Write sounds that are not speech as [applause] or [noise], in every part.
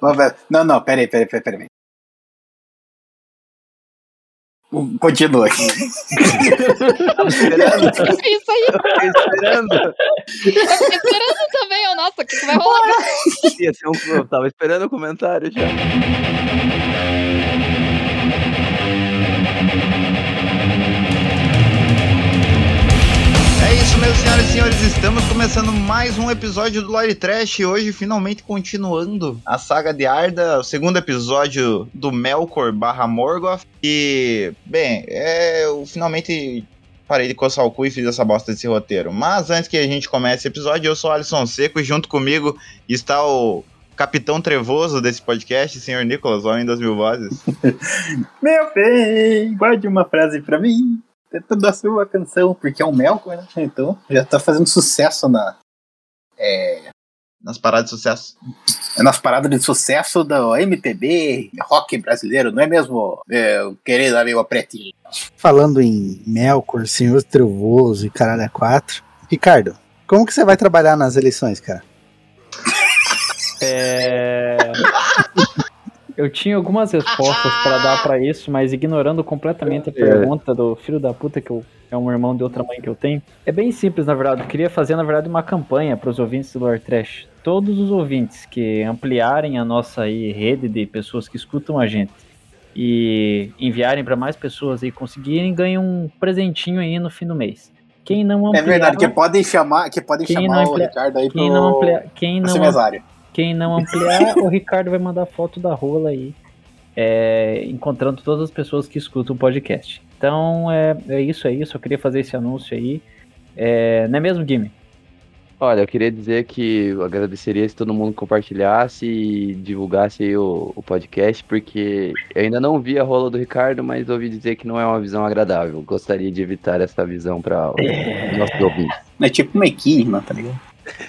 aí. Não, não, peraí, peraí, peraí, peraí. Continua aqui. esperando. É isso aí. esperando. Eu esperando também, nossa, o que, que vai rolar? Ia ser um, eu tava esperando o comentário já. Mesmo, senhoras e senhores. Estamos começando mais um episódio do Lore Trash. Hoje, finalmente, continuando a saga de Arda, o segundo episódio do Melkor barra Morgoth. E, bem, é, eu finalmente parei de coçar o cu e fiz essa bosta desse roteiro. Mas antes que a gente comece esse episódio, eu sou o Alisson Seco e junto comigo está o capitão trevoso desse podcast, senhor Nicolas, homem das mil vozes. [laughs] Meu bem, guarde uma frase pra mim. Tentando a sua canção, porque é um Melkor, né? Então já tá fazendo sucesso na. É, Nas paradas de sucesso. nas paradas de sucesso do MPB, rock brasileiro, não é mesmo, meu querido amigo Pretinho? Falando em Melkor, Senhor Trevoso e Caralho 4. Ricardo, como que você vai trabalhar nas eleições, cara? É... [laughs] Eu tinha algumas respostas para dar para isso, mas ignorando completamente a pergunta do filho da puta que eu, é um irmão de outra mãe que eu tenho. É bem simples, na verdade. Eu queria fazer, na verdade, uma campanha para os ouvintes do Lore Trash. Todos os ouvintes que ampliarem a nossa aí, rede de pessoas que escutam a gente e enviarem para mais pessoas e conseguirem ganham um presentinho aí no fim do mês. Quem não É ampliar, verdade, que podem chamar, que podem chamar não o Ricardo aí quem pro, não ampliar, quem não. Quem não ampliar, o Ricardo vai mandar foto da rola aí, é, encontrando todas as pessoas que escutam o podcast. Então é, é isso aí, só queria fazer esse anúncio aí. É, não é mesmo, Jimmy? Olha, eu queria dizer que eu agradeceria se todo mundo compartilhasse e divulgasse aí o, o podcast, porque eu ainda não vi a rola do Ricardo, mas ouvi dizer que não é uma visão agradável. Gostaria de evitar essa visão para os nossos ouvintes. É tipo uma equidna, tá ligado?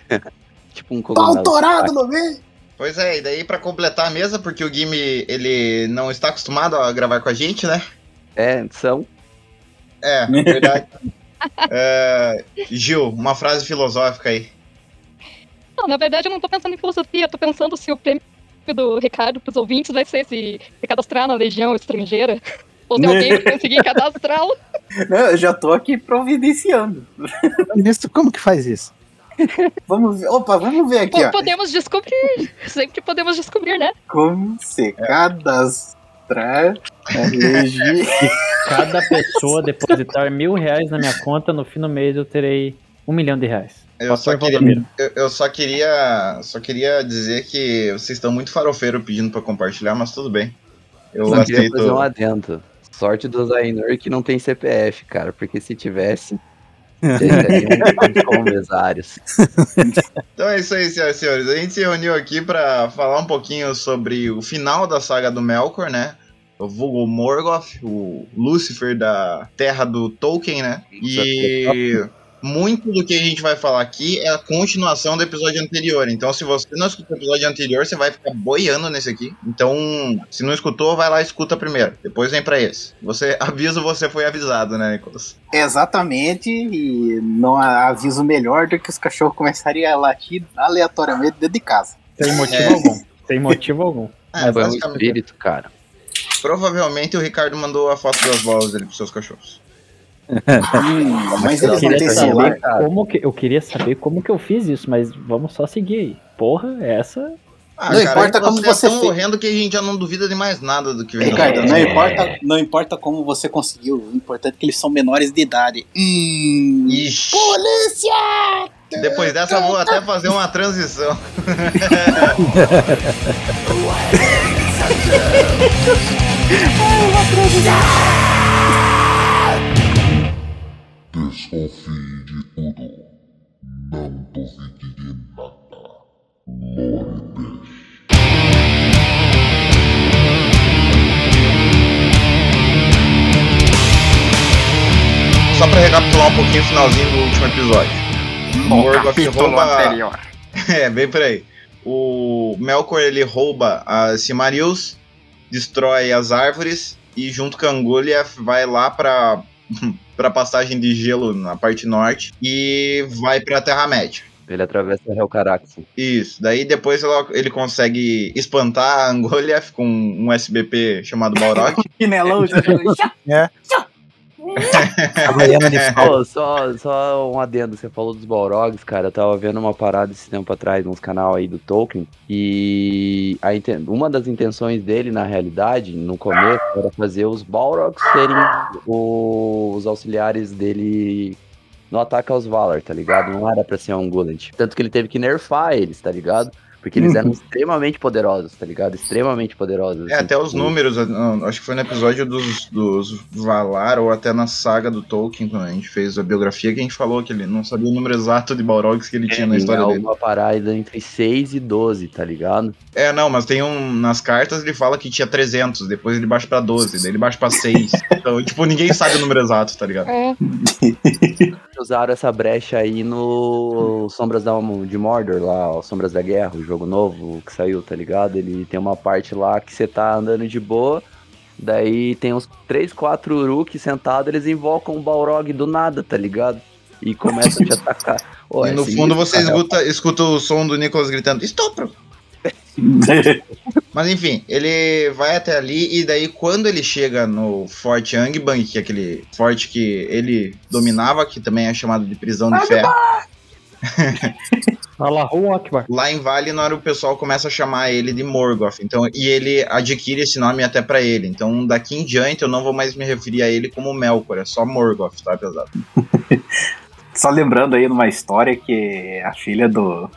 [laughs] Tipo um Tá cogumelo. autorado, não vê? Pois é, e daí pra completar a mesa, porque o Gimme, ele não está acostumado a gravar com a gente, né? É, são. É, [laughs] verdade. É, Gil, uma frase filosófica aí. Não, na verdade, eu não tô pensando em filosofia, eu tô pensando se o prêmio do Ricardo pros ouvintes vai ser se cadastrar na Legião Estrangeira. [laughs] Ou se alguém conseguir cadastrá-lo. [laughs] Não, eu já tô aqui providenciando. Ministro, como que faz isso? Vamos ver. Opa, vamos ver aqui, Po- ó. Podemos descobrir. Sempre podemos descobrir, né? Como se cadastrar na Legi. [laughs] Cada pessoa depositar mil reais na minha conta, no fim do mês eu terei um milhão de reais. Eu só, queria, eu, eu só queria. Só queria dizer que vocês estão muito farofeiro pedindo pra compartilhar, mas tudo bem. Eu Só aceito. fazer um adendo. Sorte do Zainor que não tem CPF, cara, porque se tivesse. Já estaria um como mesários. Então é isso aí, senhoras e senhores. A gente se reuniu aqui pra falar um pouquinho sobre o final da saga do Melkor, né? O vulgo Morgoth, o Lúcifer da terra do Tolkien, né? E muito do que a gente vai falar aqui é a continuação do episódio anterior. Então, se você não escutou o episódio anterior, você vai ficar boiando nesse aqui. Então, se não escutou, vai lá e escuta primeiro. Depois vem pra esse. Você [laughs] avisa, você foi avisado, né, Nicolas? Exatamente, e não há aviso melhor do que os cachorros começarem a latir aleatoriamente dentro de casa. Sem motivo É. algum. Sem motivo algum. É, Foi um basicamente. espírito, cara. Provavelmente o Ricardo mandou a foto das bolas dele pros seus cachorros. Hum, mas Eu eles não queria têm saber celular. cara. como que eu queria saber como que eu fiz isso, mas vamos só seguir aí. Porra, essa Ah, Não importa como você é você tão que a gente já não duvida de mais nada do que vem. Ricardo, do- não importa, não importa como você conseguiu, o importante é que eles são menores de idade. Hum. Ixi, Polícia! depois dessa eu vou até fazer uma transição. [laughs] [laughs] Desconfie de tudo. Não duvide de nada. Dash. Só pra recapitular um pouquinho o finalzinho do último episódio. No Morgoth capítulo rouba- anterior. [laughs] É, bem por aí. O Melkor ele rouba as Silmarils, destrói as árvores e junto com a Angúlia vai lá pra, [laughs] pra passagem de gelo na parte norte e vai pra Terra-média. Ele atravessa o Helcarax. Isso. Daí depois ele consegue espantar a Angoliath [laughs] com um SBP chamado Balrog. [laughs] Chinelão, já Só, só um adendo, você falou dos Balrogs, cara. Eu tava vendo uma parada esse tempo atrás, nos canal aí do Tolkien, e a uma das intenções dele, na realidade, no começo, era fazer os Balrogs serem os auxiliares dele no ataque aos Valar, tá ligado? Não era pra ser um Gullet. Tanto que ele teve que nerfar eles, tá ligado? Porque eles eram extremamente poderosos, tá ligado? Extremamente poderosos. É, assim, até os tipo, números, eu- acho que foi no episódio dos, dos Valar, ou até na saga do Tolkien, quando a gente fez a biografia, que a gente falou que ele não sabia o número exato de Balrogs que ele tinha na história é dele. uma parada entre 6 e 12, tá ligado? É, não, mas tem um. Nas cartas ele fala que tinha 300, depois ele baixa pra 12, daí ele baixa pra 6. [laughs] então, tipo, ninguém sabe o número exato, tá ligado? É, [laughs] usaram essa brecha aí no Sombras da, de Mordor, lá, Sombras da Guerra, o jogo novo que saiu, tá ligado? Ele tem uma parte lá que você tá andando de boa, daí tem uns 3, 4 Uruk sentados, eles invocam o Balrog do nada, tá ligado? E começam a te [laughs] atacar. Ô, e no fundo você cara. escuta, escuta o som do Nicholas gritando: Estupro! [laughs] Mas enfim, ele vai até ali e daí quando ele chega no Forte Angbang, que é aquele forte que ele dominava, que também é chamado de prisão de ferro, [laughs] lá em Valinor o pessoal começa a chamar ele de Morgoth. Então, e ele adquire esse nome até pra ele. Então, daqui em diante eu não vou mais me referir a ele como Melkor, é só Morgoth, tá, pesado? [laughs] Só lembrando aí numa história que a filha do,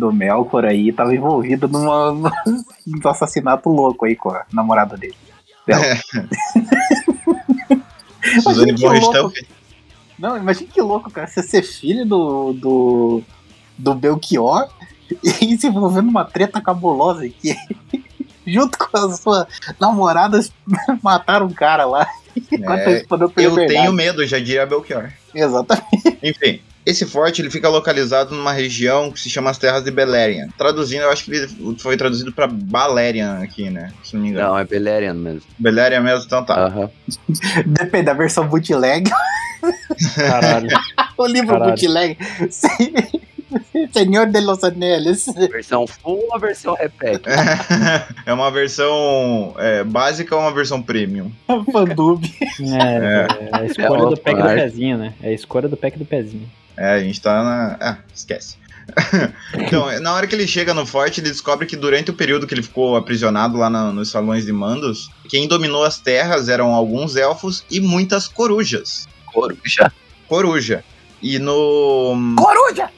do Melkor aí tava envolvida numa, [laughs] num assassinato louco aí com a namorada dele. Dela. Suzane. Richthofen. Não, imagina que louco, cara. Você ser filho do, do, do Belchior e [laughs] se envolver numa treta cabulosa que [laughs] junto com a sua namorada mataram um cara lá. É, Eu tenho medo, já diria Belchior. Exatamente. Enfim, esse forte ele fica localizado numa região que se chama as Terras de Beleriand. Traduzindo, eu acho que ele foi traduzido pra Balerian aqui, né? Se não me engano. Não, é Beleriand mesmo. Beleriand mesmo, então tá. Aham. [laughs] Depende da versão bootleg. Caralho. [laughs] o livro Caralho. bootleg. [laughs] Senhor de los Anéis. Versão full ou a versão repete? é uma versão é, básica ou uma versão premium? Fandub. É, é a escolha É do pack do pezinho, né? É a escolha do pack do pezinho. É, a gente tá na. Ah, esquece. [laughs] então, na hora que ele chega no forte, ele descobre que durante o período que ele ficou aprisionado lá na- nos salões de mandos, quem dominou as terras eram alguns elfos e muitas corujas. Coruja. Coruja. E no. Coruja!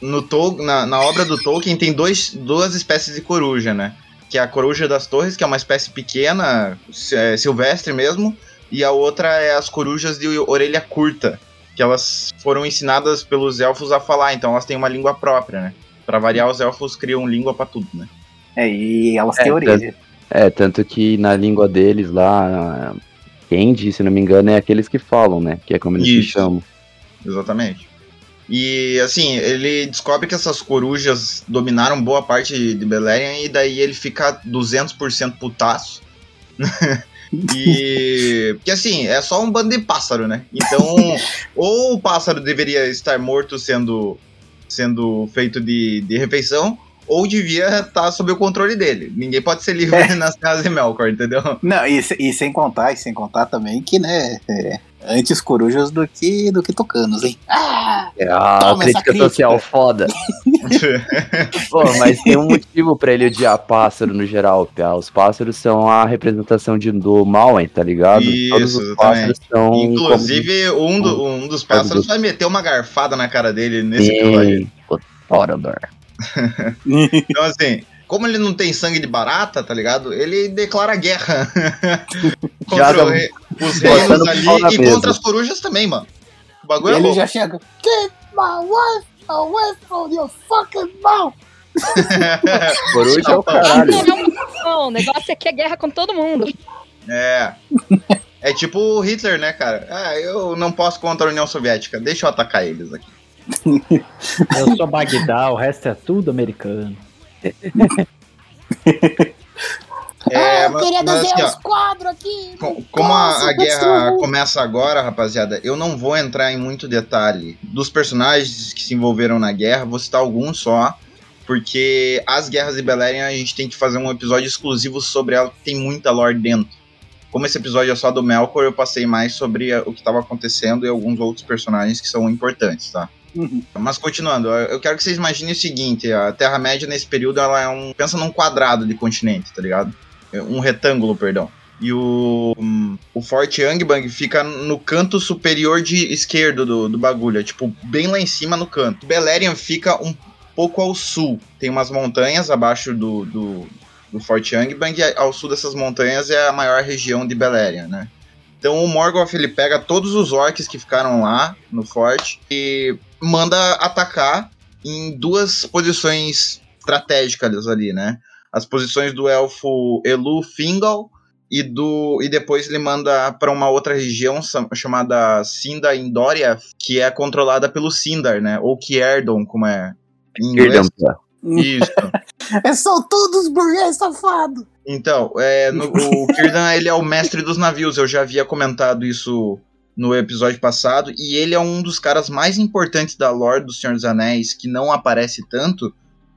no Tol na, na obra do Tolkien tem dois, duas espécies de coruja, né? Que é a coruja das torres, que é uma espécie pequena, é, silvestre mesmo, e a outra é as corujas de orelha curta, que elas foram ensinadas pelos elfos a falar, então elas têm uma língua própria, né? Pra variar, os elfos criam língua pra tudo, né? É, e elas É, têm orelha. É, tanto que na língua deles lá, Kendi, se não me engano, é aqueles que falam, né? Que é como eles se Isso. chamam. Exatamente. E assim, ele descobre que essas corujas dominaram boa parte de Beleriand e daí ele fica 200% putaço. [laughs] e que assim, é só um bando de pássaro, né? Então, [laughs] ou o pássaro deveria estar morto sendo sendo feito de, de refeição, ou devia estar sob o controle dele. Ninguém pode ser livre [laughs] nas casas de Melkor, entendeu? Não, e, e sem contar, e sem contar também que, né, é, antes corujas do que, do que tucanos, hein? Ah! É a crítica crítica. social foda. [laughs] Pô, mas tem um motivo pra ele odiar pássaro no geral, Pia. Os pássaros são a representação de, do mal, hein, tá ligado? Isso, Todos os pássaros são. Inclusive, um, do- um dos pássaros vai meter uma garfada na cara dele nesse episódio. Sim. [laughs] Então, assim, como ele não tem sangue de barata, tá ligado? Ele declara guerra [laughs] contra Joga o rei- os reinos ali e mesa. contra as corujas também, mano. O bagulho é ele louco. já chega. Get my wife away from your fucking mouth! [laughs] Coruja é o caralho. Não é o negócio aqui é guerra com todo mundo. É. É tipo o Hitler, né, cara? Ah, eu não posso contra a União Soviética. Deixa eu atacar eles aqui. [laughs] Eu sou Bagdá, o resto é tudo americano. É, Eu mas, queria desenhar assim, os quadros aqui. Com, como a, a guerra começa agora, rapaziada, eu não vou entrar em muito detalhe dos personagens que se envolveram na guerra, vou citar alguns só. Porque as guerras de Beleriand a gente tem que fazer um episódio exclusivo sobre ela, que tem muita lore dentro. Como esse episódio é só do Melkor, eu passei mais sobre o que estava acontecendo e alguns outros personagens que são importantes, tá? Uhum. Mas continuando, eu quero que vocês imaginem o seguinte: a Terra-média nesse período ela é um. Pensa num quadrado de continente, tá ligado? Um retângulo, perdão. E o, o Forte Angbang fica no canto superior de esquerdo do, do bagulho, é tipo bem lá em cima no canto. Beleriand fica um pouco ao sul. Tem umas montanhas abaixo do, do, do Forte Angbang, e ao sul dessas montanhas é a maior região de Beleriand, né? Então o Morgoth ele pega todos os orcs que ficaram lá no forte e manda atacar em duas posições estratégicas ali, né? As posições do elfo Elu Fingal e do e depois ele manda para uma outra região chamada Sinda Indoria, que é controlada pelo Sindar, né? Ou Kierdon, como é em inglês. Isso. [laughs] é são todos burguês safado. Então, é, no, [laughs] o Kirdan ele é o mestre dos navios. Eu já havia comentado isso no episódio passado, e ele é um dos caras mais importantes da lore do Senhor dos Anéis, que não aparece tanto,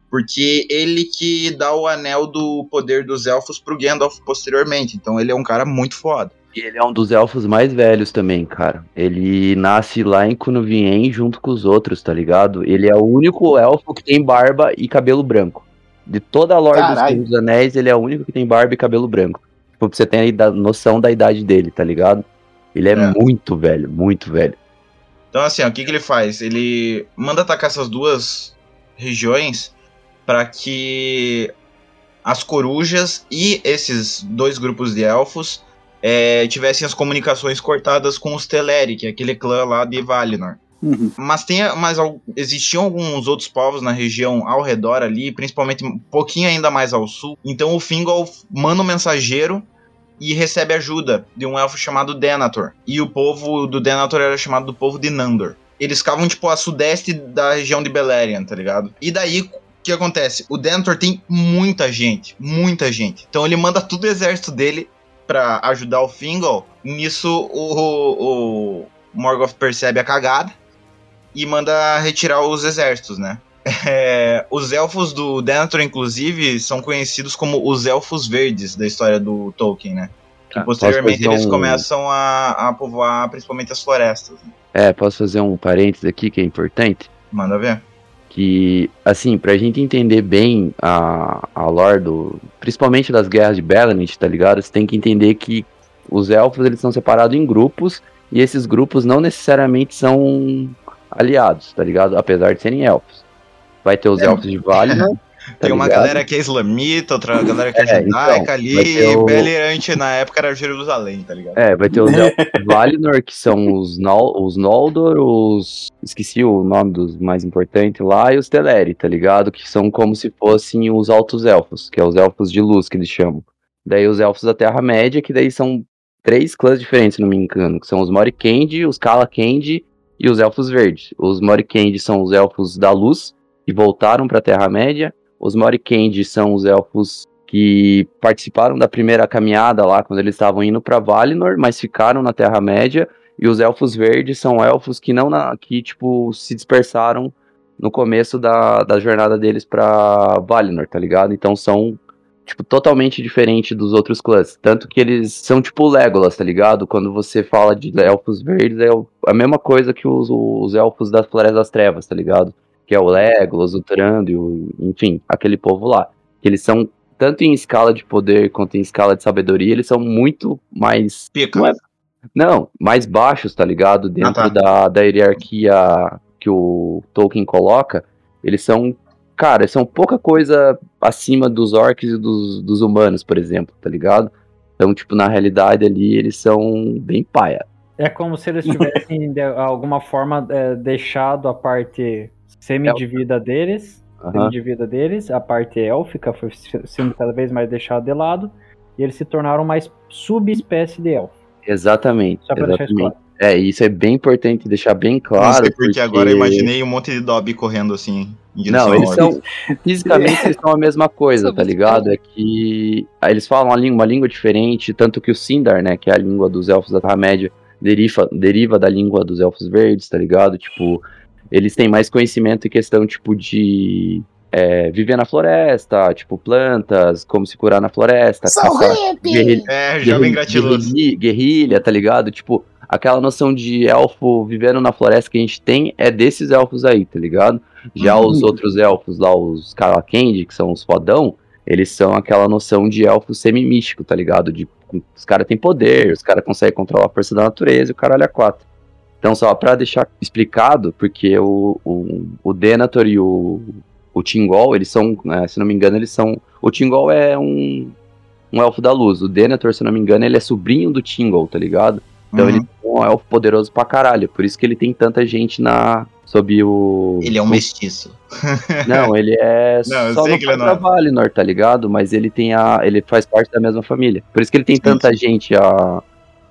porque ele que dá o anel do poder dos elfos pro Gandalf posteriormente. Então ele é um cara muito foda. E ele é um dos elfos mais velhos também, cara. Ele nasce lá em Cunuvien junto com os outros, tá ligado? Ele é o único elfo que tem barba e cabelo branco. De toda a lore Carai. dos Senhor dos Anéis, ele é o único que tem barba e cabelo branco. Tipo, pra você ter a noção da idade dele, tá ligado? Ele é, é. muito velho, muito velho. Então, assim, ó, o que, que ele faz? Ele manda atacar essas duas regiões para que as corujas e esses dois grupos de elfos é, tivessem as comunicações cortadas com os Teleri, que é aquele clã lá de Valinor. Uhum. Mas tem, mas existiam alguns outros povos na região ao redor ali, principalmente um pouquinho ainda mais ao sul. Então o Fingol manda um mensageiro e recebe ajuda de um elfo chamado Denator. E o povo do Denator era chamado do povo de Nandor. Eles ficavam, tipo, a sudeste da região de Beleriand, tá ligado? E daí, o que acontece? O Denator tem muita gente, muita gente. Então ele manda todo o exército dele para ajudar o Fingol. Nisso, o, o Morgoth percebe a cagada e manda retirar os exércitos, né? [laughs] É, os elfos do Denethor, inclusive, são conhecidos como os elfos verdes da história do Tolkien, né? Que ah, posteriormente eles um... começam a, a povoar principalmente as florestas. Né? É, posso fazer um parênteses aqui que é importante? Manda ver. Que, assim, pra gente entender bem a, a lore do. Principalmente das guerras de Belanit, tá ligado? Você tem que entender que os elfos eles são separados em grupos e esses grupos não necessariamente são aliados, tá ligado? Apesar de serem elfos. Vai ter os é. elfos de Valinor. [laughs] Tá Tem uma ligado? galera que é islamita, outra galera que é, é judaica então, ali, e o... Belirante na época era Jerusalém, tá ligado? É, vai ter os elfos de [laughs] Valinor, que são os, Nol, os Noldor, os. Esqueci o nome dos mais importantes lá, e os Teleri, tá ligado? Que são como se fossem os altos elfos, que é os elfos de luz que eles chamam. Daí os elfos da Terra-média, que daí são três clãs diferentes, se não me engano, que são os Morikendi, os Kalakendi e os elfos verdes. Os Morikendi são os elfos da luz, que voltaram para a Terra-média. Os Morikendi são os elfos que participaram da primeira caminhada lá, quando eles estavam indo para Valinor, mas ficaram na Terra-média. E os elfos verdes são elfos que não na, que tipo se dispersaram no começo da, da jornada deles para Valinor, tá ligado? Então são tipo, totalmente diferente dos outros clãs. Tanto que eles são tipo Legolas, tá ligado? Quando você fala de elfos verdes, é a mesma coisa que os, os elfos das Florestas das Trevas, tá ligado? Que é o Legolas, o Trandio, enfim, aquele povo lá. Que eles são, tanto em escala de poder quanto em escala de sabedoria, eles são muito mais. Pica. Não, é, não mais baixos, tá ligado? Dentro ah, tá. Da, da hierarquia que o Tolkien coloca, eles são cara, são pouca coisa acima dos orcs e dos, dos humanos, por exemplo, tá ligado? Então, tipo, na realidade ali eles são bem paia. É como se eles tivessem, de alguma forma, é, deixado a parte semi-de-vida deles, uhum. semi-de-vida deles, a parte élfica foi sendo cada vez mais deixada de lado, e eles se tornaram mais subespécie de elfo. Exatamente. Só pra exatamente. deixar isso claro. É, isso é bem importante deixar bem claro. Não sei porque, porque, agora eu imaginei um monte de Dobby correndo assim Não, eles são. Fisicamente eles são a mesma coisa, tá ligado? É que eles falam uma língua, uma língua diferente, tanto que o Sindar, né, que é a língua dos elfos da Terra-média, deriva, deriva da língua dos elfos verdes, tá ligado? Tipo, eles têm mais conhecimento em questão, tipo, de é, viver na floresta, tipo, plantas, como se curar na floresta, caçar, guerrilha, É, jovem guerrilha, gratiloso. guerrilha, guerrilha, tá ligado? Tipo, aquela noção de elfo vivendo na floresta que a gente tem é desses elfos aí, tá ligado? Já Uhum. os outros elfos lá, os Kalakendi, que são os fodão, eles são aquela noção de elfo semi-místico, tá ligado? De, os caras têm poder, os caras conseguem controlar a força da natureza e o caralho é quatro. Então, só pra deixar explicado, porque o, o, o Denethor e o, o Tingol, eles são, né, se não me engano, eles são. O Tingol é um, um elfo da luz. O Denethor, se não me engano, ele é sobrinho do Tingol, tá ligado? Então Uhum. ele é um elfo poderoso pra caralho. Por isso que ele tem tanta gente na. Sob o. Ele é um mestiço. [laughs] Não, ele é Não, só no que ele não é. contra Valinor, tá ligado? Mas ele tem a. Ele faz parte da mesma família. Por isso que ele tem Sim, tanta gente a.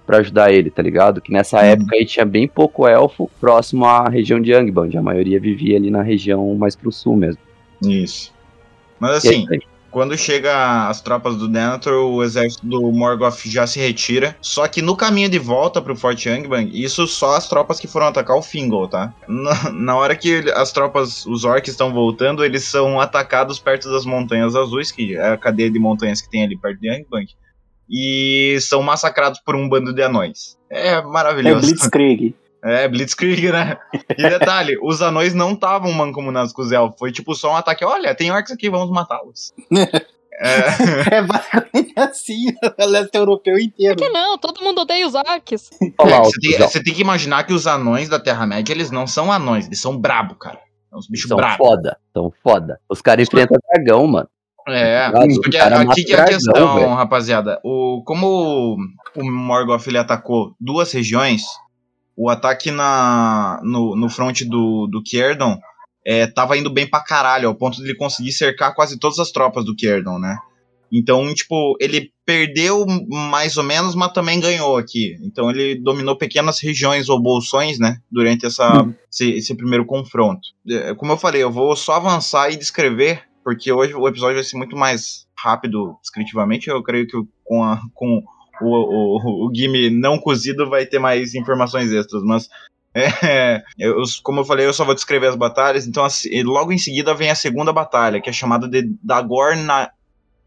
Pra ajudar ele, tá ligado? Que nessa Uhum. época aí tinha bem pouco elfo próximo à região de Angband. A maioria vivia ali na região mais pro sul mesmo. Isso. Mas assim, aí. Quando chega as tropas do Denethor, o exército do Morgoth já se retira. Só que no caminho de volta pro Forte Angband, isso só as tropas que foram atacar o Fingal, tá? Na, na hora que as tropas, os orcs estão voltando, eles são atacados perto das Montanhas Azuis, que é a cadeia de montanhas que tem ali perto de Angband. E são massacrados por um bando de anões. É É maravilhoso. Blitzkrieg. É, Blitzkrieg, né? E detalhe, [laughs] os anões não estavam mancomunados com os elfos. Foi tipo só um ataque. Olha, tem orcs aqui, vamos matá-los. É, [laughs] É basicamente assim, [laughs] o leste europeu inteiro. Por que não? Todo mundo odeia os arques. Olha lá, é, o você, tem, você tem que imaginar que os anões da Terra-média, eles não são anões, eles são brabo, cara. São uns bichos São bravos. foda, são foda. Os caras enfrentam dragão, mano. É, Os porque cara aqui que é a questão, velho. rapaziada. O, como o, o Morgoth ele atacou duas regiões, o ataque na, no, no front do, do Kierdon é, tava indo bem pra caralho, ao ponto de ele conseguir cercar quase todas as tropas do Kierdon, né? Então, tipo, ele perdeu mais ou menos, mas também ganhou aqui. Então ele dominou pequenas regiões ou bolsões, né? Durante essa, esse, esse primeiro confronto. É, Como eu falei, eu vou só avançar e descrever, porque hoje o episódio vai ser muito mais rápido descritivamente. Eu creio que com, a, com o, o, o Gimme não cozido vai ter mais informações extras, mas. [laughs] É, eu, como eu falei, eu só vou descrever as batalhas. Então, assim, logo em seguida vem a segunda batalha, que é chamada de Dagor na.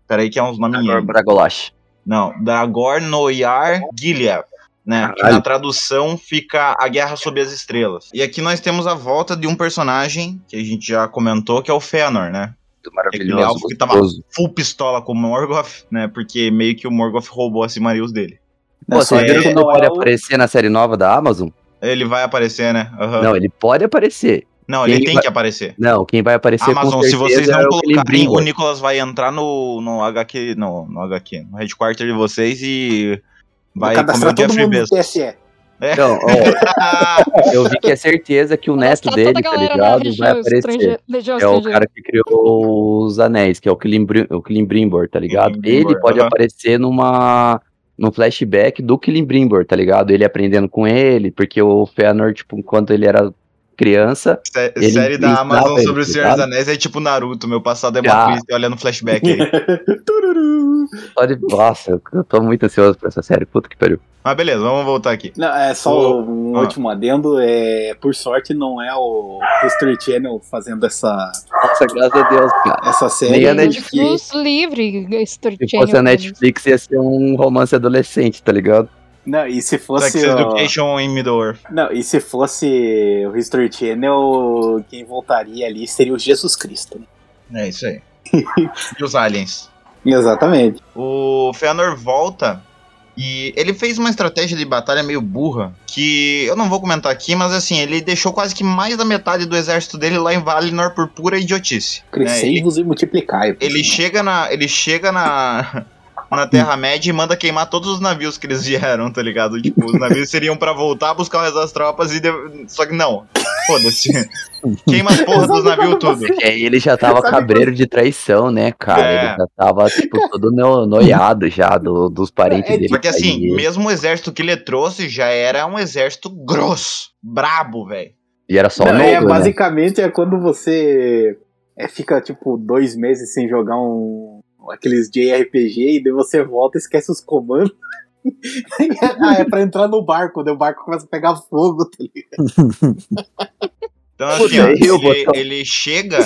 Peraí, que é uns nomes. Agora Bragolash. Não, Dagor Noyar Gilead. Né, que na tradução fica A Guerra Sob as Estrelas. E aqui nós temos a volta de um personagem que a gente já comentou, que é o Fëanor, né? Aquele Maravilhoso, elfo que tava full pistola com o Morgoth, né? Porque meio que o Morgoth roubou a Silmarils dele. Pô, Não, vocês viram que não não pode é o- aparecer na série nova da Amazon? Ele vai aparecer, né? Aham. Não, ele pode aparecer. Não, ele Ele tem vai- que aparecer. Não, quem vai aparecer Amazon, com se vocês não é o Clint colocarem, o. Nicolas vai entrar no, no HQ, no, no HQ, no headquarter de vocês e vai comer cadastrar o dia free mundo Então, ó, [laughs] eu vi que é certeza que o neto dele, tá ligado? Vai aparecer. É o cara que criou os anéis, que é o Kilim, o tá ligado? Ele pode aparecer numa num flashback do Kilimbrimbor, tá ligado? Ele aprendendo com ele, porque o Fëanor, tipo, enquanto ele era criança, Sé- Ele série da Amazon ele, sobre o Senhor dos? Anéis é tipo Naruto, meu passado é uma triste, olha no flashback aí. [laughs] Pode... Nossa, eu tô muito ansioso pra essa série, puta que pariu. Mas beleza, vamos voltar aqui. Não, é só O- um ah. último adendo. É, por sorte, não é o History Channel fazendo essa, Nossa, graças a Deus, cara. essa série. Nem a porque- Netflix. Deus livre, Story Se Channel, fosse a Netflix, ia ser um romance adolescente, tá ligado? Não, e se fosse. Sex ó, Education em Middle-earth. não, e se fosse o History Channel, quem voltaria ali seria o Jesus Cristo. né? É isso aí. [laughs] e os aliens. Exatamente. O Fëanor volta e ele fez uma estratégia de batalha meio burra, que eu não vou comentar aqui, mas assim, ele deixou quase que mais da metade do exército dele lá em Valinor por pura idiotice. né? Crescei-vos e multiplicai. ele chega na. Ele chega na. Na Terra-média e manda queimar todos os navios que eles vieram, tá ligado? Tipo, os navios seriam pra voltar, buscar o resto das tropas e. de- Só que não. Foda-se. [laughs] Queima as porras dos navios tudo. E aí ele já tava cabreiro de traição, né, cara? É. Ele já tava, tipo, todo no- noiado já do- dos parentes É, dele. Só que assim, aí. mesmo o exército que ele trouxe já era um exército grosso, brabo, velho. E era só Não, o é, Nodo, né? basicamente é quando você é, fica tipo dois meses sem jogar um aqueles JRPG e daí você volta e esquece os comandos. [laughs] ah, é pra entrar no barco, daí o barco começa a pegar fogo, tá ligado? Então, assim, ó, ele, ele chega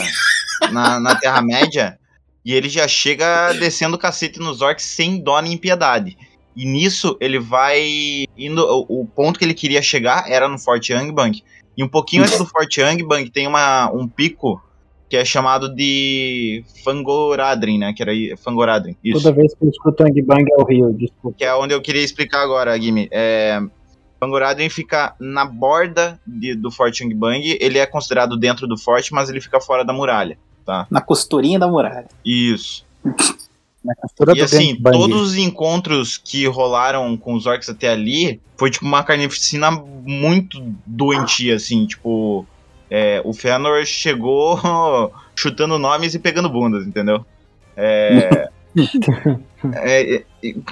na, na Terra-média e ele já chega descendo o cacete nos orcs sem dó nem piedade. E nisso ele vai indo. O, o ponto que ele queria chegar era no Forte Angbang. E um pouquinho antes do Forte Angbang tem uma, um pico que é chamado de Fangoradrin, né? Que era aí- Fangoradrin. Isso. Toda vez que eu escuto Ang Bang é o Rio, desculpa. Que é onde eu queria explicar agora, Gimi. É, Fangoradrin fica na borda de- do Forte Angbang. Ele é considerado dentro do forte, mas ele fica fora da muralha. Na costurinha da muralha. Isso. Na costura E do assim, todos os encontros que rolaram com os orcs até ali foi tipo uma carnificina muito doentia, assim, tipo. É, o Fëanor chegou [laughs] chutando nomes e pegando bundas, entendeu? É, [laughs] é, é,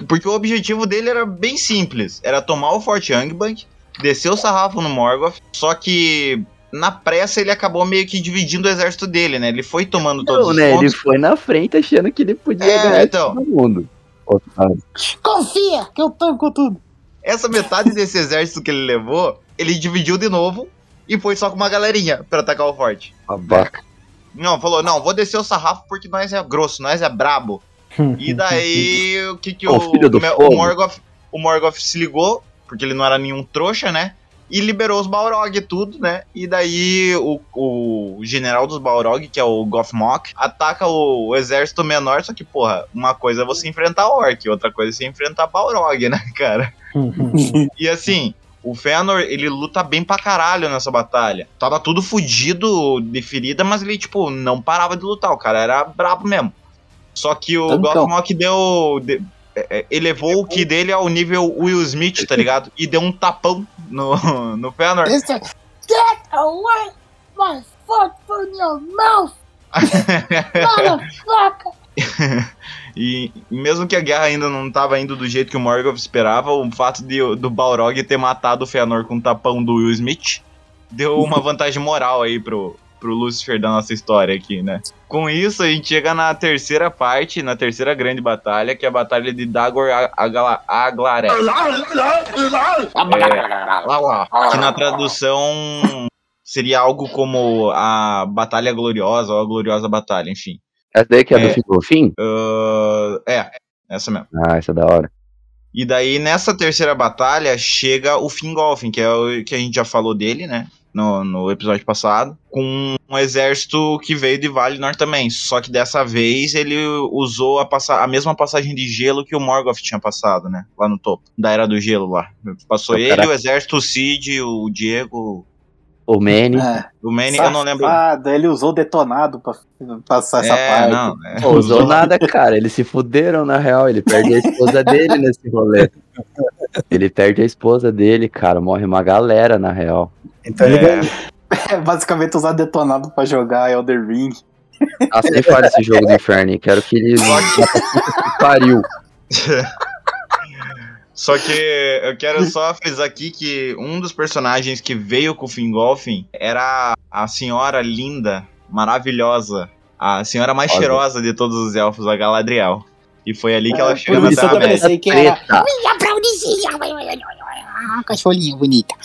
porque o objetivo dele era bem simples: era tomar o Forte Angband, descer o sarrafo no Morgoth, só que. Na pressa ele acabou meio que dividindo o exército dele, né? Ele foi tomando todos Não, os né? Ele pontos. foi na frente achando que ele podia É, ganhar então. todo mundo. Confia que eu tanco tudo. Essa metade desse exército que ele levou, ele dividiu de novo e foi só com uma galerinha pra atacar o forte. Babaca. Não, falou, não, vou descer o sarrafo porque nós é grosso, nós é brabo. [laughs] E daí, o que que o, o, o Morgoth, o Morgoth se ligou, porque ele não era nenhum trouxa, né? E liberou os Balrog e tudo, né? E daí o, o general dos Balrog, que é o Gothmog, ataca o, o exército menor, só que, porra, uma coisa é você enfrentar Orc, outra coisa é você enfrentar Balrog, né, cara? [laughs] E assim, o Fëanor, ele luta bem pra caralho nessa batalha. Tava tudo fudido de ferida, mas ele, tipo, não parava de lutar. O cara era brabo mesmo. Só que o Tancão. Gothmog deu. de- é, é, elevou o ki dele ao nível Will Smith, tá ligado? E deu um tapão no, [laughs] no Fëanor. É- Get away my foot from your mouth, [laughs] motherfucker! [laughs] E mesmo que a guerra ainda não tava indo do jeito que o Morgoth esperava, o fato de, do Balrog ter matado o Fëanor com um tapão do Will Smith deu uma [laughs] vantagem moral aí pro, pro Lucifer da nossa história aqui, né? Com isso, a gente chega na terceira parte, na terceira grande batalha, que é a batalha de Dagor A- Agla- Aglaré. [laughs] É, que na tradução seria algo como a Batalha Gloriosa ou a Gloriosa Batalha, enfim. Essa daí que é, É. do fim do fim? Ah, é, essa mesmo. Ah, essa é da hora. E daí, nessa terceira batalha, chega o Fingolfin, que é o que a gente já falou dele, né? No, no episódio passado, com um exército que veio de Valinor também. Só que dessa vez ele usou a, passa a mesma passagem de gelo que o Morgoth tinha passado, né? Lá no topo, da Era do Gelo lá. Passou Oh, ele, caraca. o exército, o Cid, o Diego, O Manny. É, o Manny, eu não lembro. safado, ele usou detonado pra passar essa É, parte. não, [laughs] é, Pô, usou nada, cara. Eles se fuderam, na real. Ele perde a esposa dele nesse rolê. Ele perde a esposa dele, cara. Morre uma galera, na real. Então ele É. ganhou. [laughs] É basicamente usar detonado pra jogar Elder Ring. Ah, nem fala esse jogo do inferno. hein? Quero que ele. [laughs] pariu. Só que eu quero só frisar aqui que um dos personagens que veio com o Fingolfin era a senhora linda, maravilhosa, a senhora mais Olha. cheirosa de todos os elfos, a Galadriel. E foi ali que ela É, chegou na Terra-média. Minha brownizinha! Ah, cachorrinha bonita.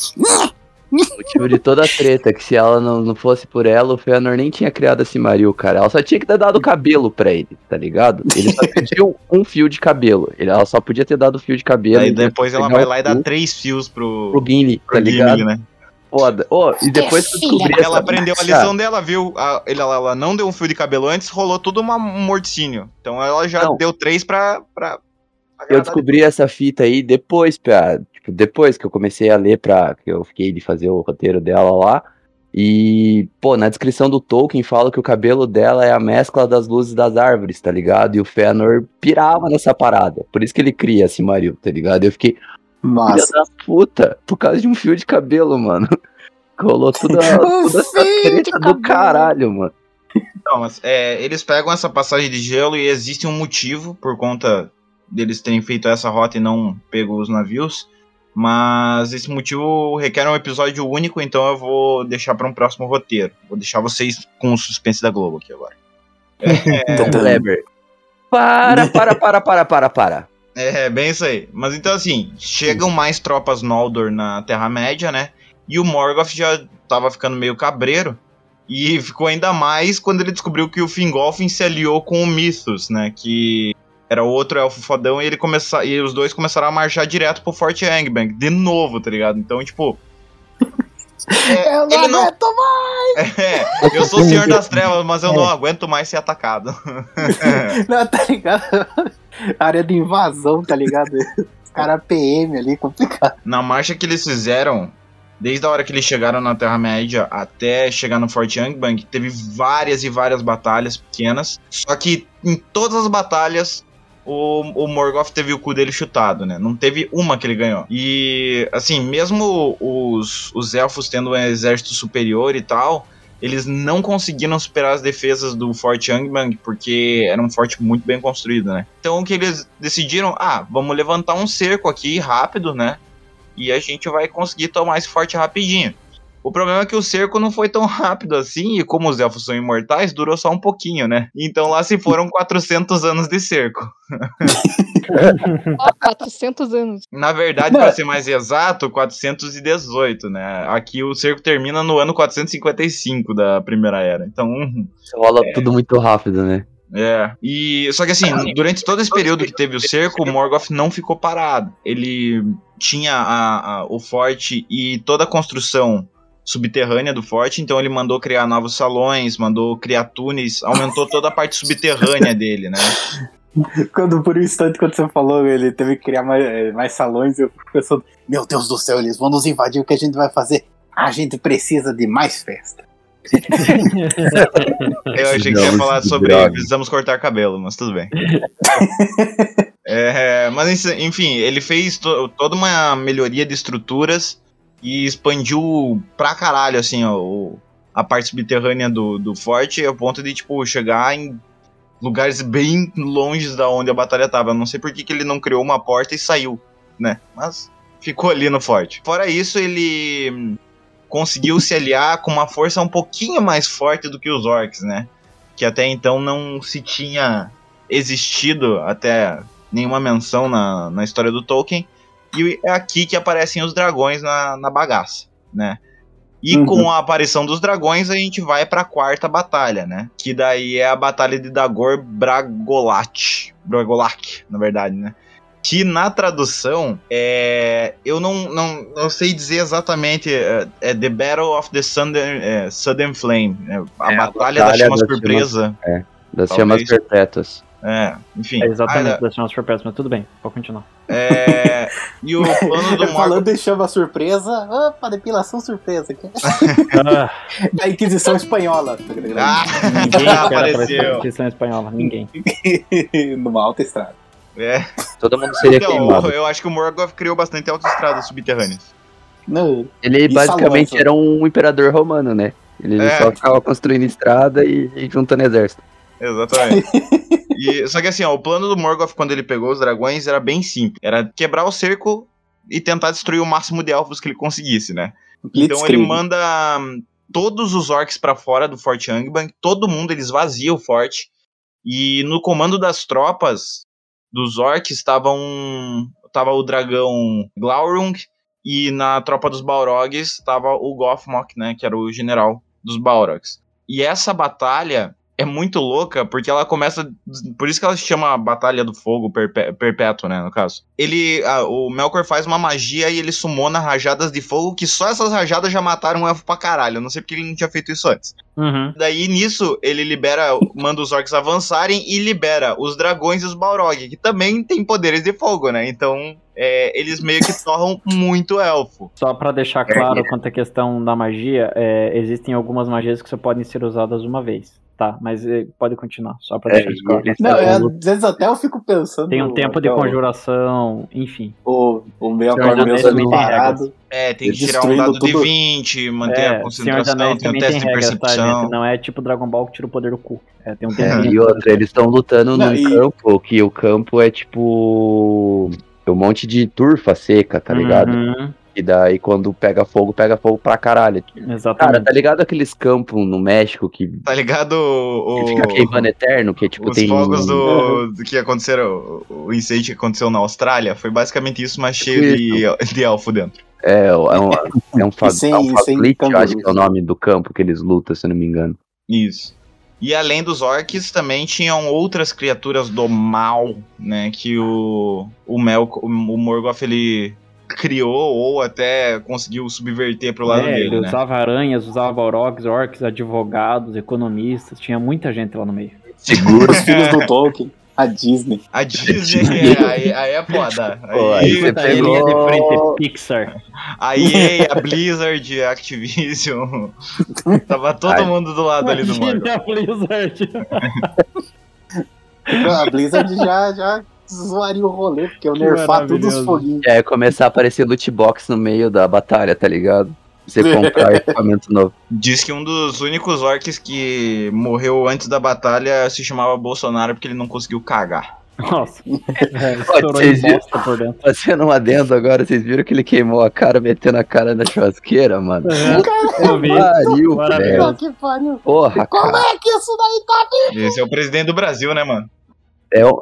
O motivo de toda a treta, que se ela não, não fosse por ela, o Fëanor nem tinha criado a Cimaril, cara. Ela só tinha que ter dado cabelo pra ele, tá ligado? Ele só pediu um fio de cabelo. Ele, ela só podia ter dado fio de cabelo. Aí depois ela vai lá e dá três fios pro pro, Gimli, tá ligado? Gimli, né? Foda. Ô, e depois que descobri Ela essa- aprendeu a lição dela, viu? A- ele, ela, ela não deu um fio de cabelo antes, rolou tudo uma, um morticínio. Então ela já Não. deu três pra. pra Eu descobri essa fita aí depois, pra, tipo, depois que eu comecei a ler pra. que eu fiquei de fazer o roteiro dela lá. E, pô, na descrição do Tolkien fala que o cabelo dela é a mescla das luzes das árvores, tá ligado? E o Fëanor pirava nessa parada. Por isso que ele cria esse Maril, tá ligado? Eu fiquei, filha Nossa. da puta, por causa de um fio de cabelo, mano. [laughs] Rolou toda, [laughs] toda essa fio de treta do cabelo. caralho, mano. Não, mas é, eles pegam essa passagem de gelo e existe um motivo por conta deles terem feito essa rota e não pego os navios. Mas esse motivo requer um episódio único, então eu vou deixar para um próximo roteiro. Vou deixar vocês com o suspense da Globo aqui agora. [laughs] Tom Kleber. Para, para, para, para, para, para. É, bem isso aí. Mas então, assim, chegam mais tropas Noldor na Terra-média, né? E o Morgoth já tava ficando meio cabreiro. E ficou ainda mais quando ele descobriu que o Fingolfin se aliou com o Mythos, né? Que era outro elfo fodão e ele começa... e os dois começaram a marchar direto pro Forte Angband, de novo, tá ligado? Então, tipo. é, [laughs] Eu não ele não- aguento mais! É, eu sou o Senhor das Trevas, mas eu não aguento mais ser atacado. [laughs] Não, tá ligado? Área de invasão, tá ligado? Os caras PM ali, complicado. Na marcha que eles fizeram, desde a hora que eles chegaram na Terra-média até chegar no Forte Angband, teve várias e várias batalhas pequenas. Só que em todas as batalhas, o, o Morgoth teve o cu dele chutado, né? Não teve uma que ele ganhou. E, assim, mesmo os, os elfos tendo um exército superior e tal, eles não conseguiram superar as defesas do Forte Angband, porque era um forte muito bem construído, né? Então o que eles decidiram? Ah, vamos levantar um cerco aqui rápido, né? e a gente vai conseguir tomar esse forte rapidinho. O problema é que o cerco não foi tão [laughs] rápido assim, e como os elfos são imortais, durou só um pouquinho, né? Então lá se foram 400 anos de cerco. Ó, 400 anos. Na verdade, para ser mais exato, 418, né? Aqui o cerco termina no ano 455 da Primeira Era. Então, Rola tudo muito rápido, né? É, e só que assim, durante todo esse período que teve o cerco, o Morgoth não ficou parado. Ele tinha a- a- o forte e toda a construção subterrânea do forte, então ele mandou criar novos salões, mandou criar túneis, aumentou toda a parte subterrânea [laughs] dele, né? Quando, por um instante, quando você falou, ele teve que criar mais, eh, mais salões, eu fico pensando, meu Deus do céu, eles vão nos invadir, o que a gente vai fazer? A gente precisa de mais festa. [laughs] Eu achei que você ia Não, falar sobre precisamos cortar cabelo, mas tudo bem. [laughs] É, mas enfim, ele fez to- toda uma melhoria de estruturas e expandiu pra caralho, assim, ó, a parte subterrânea do, do forte, a ponto de, tipo, chegar em lugares bem longe da onde a batalha tava. Eu não sei por que, que ele não criou uma porta e saiu, né? Mas ficou ali no forte. Fora isso, ele hum, conseguiu se aliar com uma força um pouquinho mais forte do que os orcs, né? Que até então não se tinha existido até nenhuma menção na, na história do Tolkien. E é aqui que aparecem os dragões na, na bagaça, né? E Uhum. com a aparição dos dragões, a gente vai pra quarta batalha, né? Que daí é a batalha de Dagor Bragolat. Bragolac, na verdade, né? Que na tradução, é, eu não, não, não sei dizer exatamente. É, é The Battle of the Sudden, é, Sudden Flame. é, a É, a Batalha da Batalha Chama Surpresa. Das Talvez. chamas perpétuas. É, enfim. É exatamente Ah, chamas perpétuas, mas tudo bem, pode continuar. é, e o [laughs] plano do Morgoth. Falando em chama surpresa, opa, depilação surpresa. aqui. Ah, [laughs] da Inquisição Espanhola. Ah, ninguém apareceu. Constituição espanhola, ninguém. [laughs] Numa alta estrada. É. Todo mundo seria Então, queimado. eu acho que o Morgoth criou bastante autoestradas subterrâneas. Não, Ele E basicamente salões, era um imperador romano, né? Ele É. só ficava construindo estrada e, e juntando exército. Exatamente. E- só que assim, ó, o plano do Morgoth quando ele pegou os dragões era bem simples. Era quebrar o cerco e tentar destruir o máximo de elfos que ele conseguisse, né? Então ele manda hum, todos os orcs pra fora do Forte Angband, todo mundo, ele esvazia o forte. E no comando das tropas dos orcs estavam tava o dragão Glaurung e na tropa dos Balrogs estava o Gothmog, né, que era o general dos Balrogs. E essa batalha é muito louca porque ela começa, por isso que ela se chama Batalha do Fogo Perpé- Perpétuo, né, no caso. Ele, ah, o Melkor faz uma magia e ele sumona rajadas de fogo que só essas rajadas já mataram um elfo pra caralho. Eu não sei porque ele não tinha feito isso antes. Uhum. Daí nisso ele libera, manda os orcs avançarem e libera os dragões e os Balrog, que também têm poderes de fogo, né? Então é, eles meio que torram muito elfo. Só pra deixar claro quanto à questão da magia, é, existem algumas magias que só podem ser usadas uma vez, tá? Mas é, pode continuar, só pra É, deixar isso claro. Não, é, às vezes até eu fico pensando. Tem um tempo de conjuração, enfim. O, o meu também tem parado. É, tem que tirar um dado de tudo. 20, manter É, a concentração, tem um teste tem de regras, tá, percepção. gente? Não é tipo Dragon Ball que tira o poder do cu. É, tem um É, tempo. e outra, eles estão lutando Não, num e- campo que o campo é tipo. um monte de turfa seca, tá ligado? Uhum, E daí quando pega fogo, pega fogo pra caralho. Cara, exatamente. tá ligado aqueles campos no México que, que Tá ligado o. fica queimando eterno? Que tipo os tem. fogos do, do [laughs] que aconteceram, o incêndio que aconteceu na Austrália, foi basicamente isso, mas cheio de, de elfo dentro. É, é um, é um, [laughs] fa... Sem- é um sem faglite, eu acho que é o nome do campo que eles lutam, se eu não me engano. Isso. E além dos orcs, também tinham outras criaturas do mal, né? Que o, o, Mel, o Morgoth ele criou ou até conseguiu subverter pro lado É, dele, ele né? usava aranhas, usava orogs, orcs, advogados, economistas, tinha muita gente lá no meio. Seguro. Os filhos do [laughs] Tolkien, a Disney. A Disney, [laughs] é, aí, aí é foda. Pô, aí Aí, você Tá pegou- de frente, Pixar. a EA, a Blizzard, a Activision. [laughs] Tava todo Ai. mundo do lado ali do. Imagina a Blizzard. A Blizzard já, já zoaria o rolê, porque eu Que nerfar todos os foguinhos. Aí começar a aparecer loot box no meio da batalha, tá ligado? Você [laughs] comprar equipamento novo. Diz que um dos únicos orcs que morreu antes da batalha se chamava Bolsonaro porque ele não conseguiu cagar. Nossa. [laughs] É, estourou vocês em bosta por dentro. Fazendo um adendo agora, vocês viram que ele queimou a cara metendo a cara na churrasqueira, mano? Vi. Pariu, velho. que pariu. Porra, Como cara. é que isso daí tá? Esse é o presidente do Brasil, né, mano? É, um-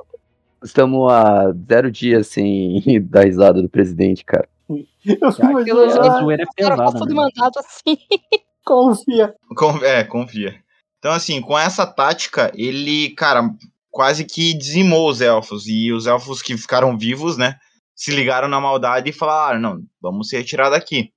estamos há zero dias sem [laughs] dar risada do presidente, cara. Eu fico Aquilo ah, zoeira é O cara pesada. passou de né? mandado assim. [laughs] confia. Com- é, confia. Então, assim, com essa tática, ele, cara, quase que dizimou os elfos. E os elfos que ficaram vivos, né, se ligaram na maldade e falaram: não, vamos se retirar daqui.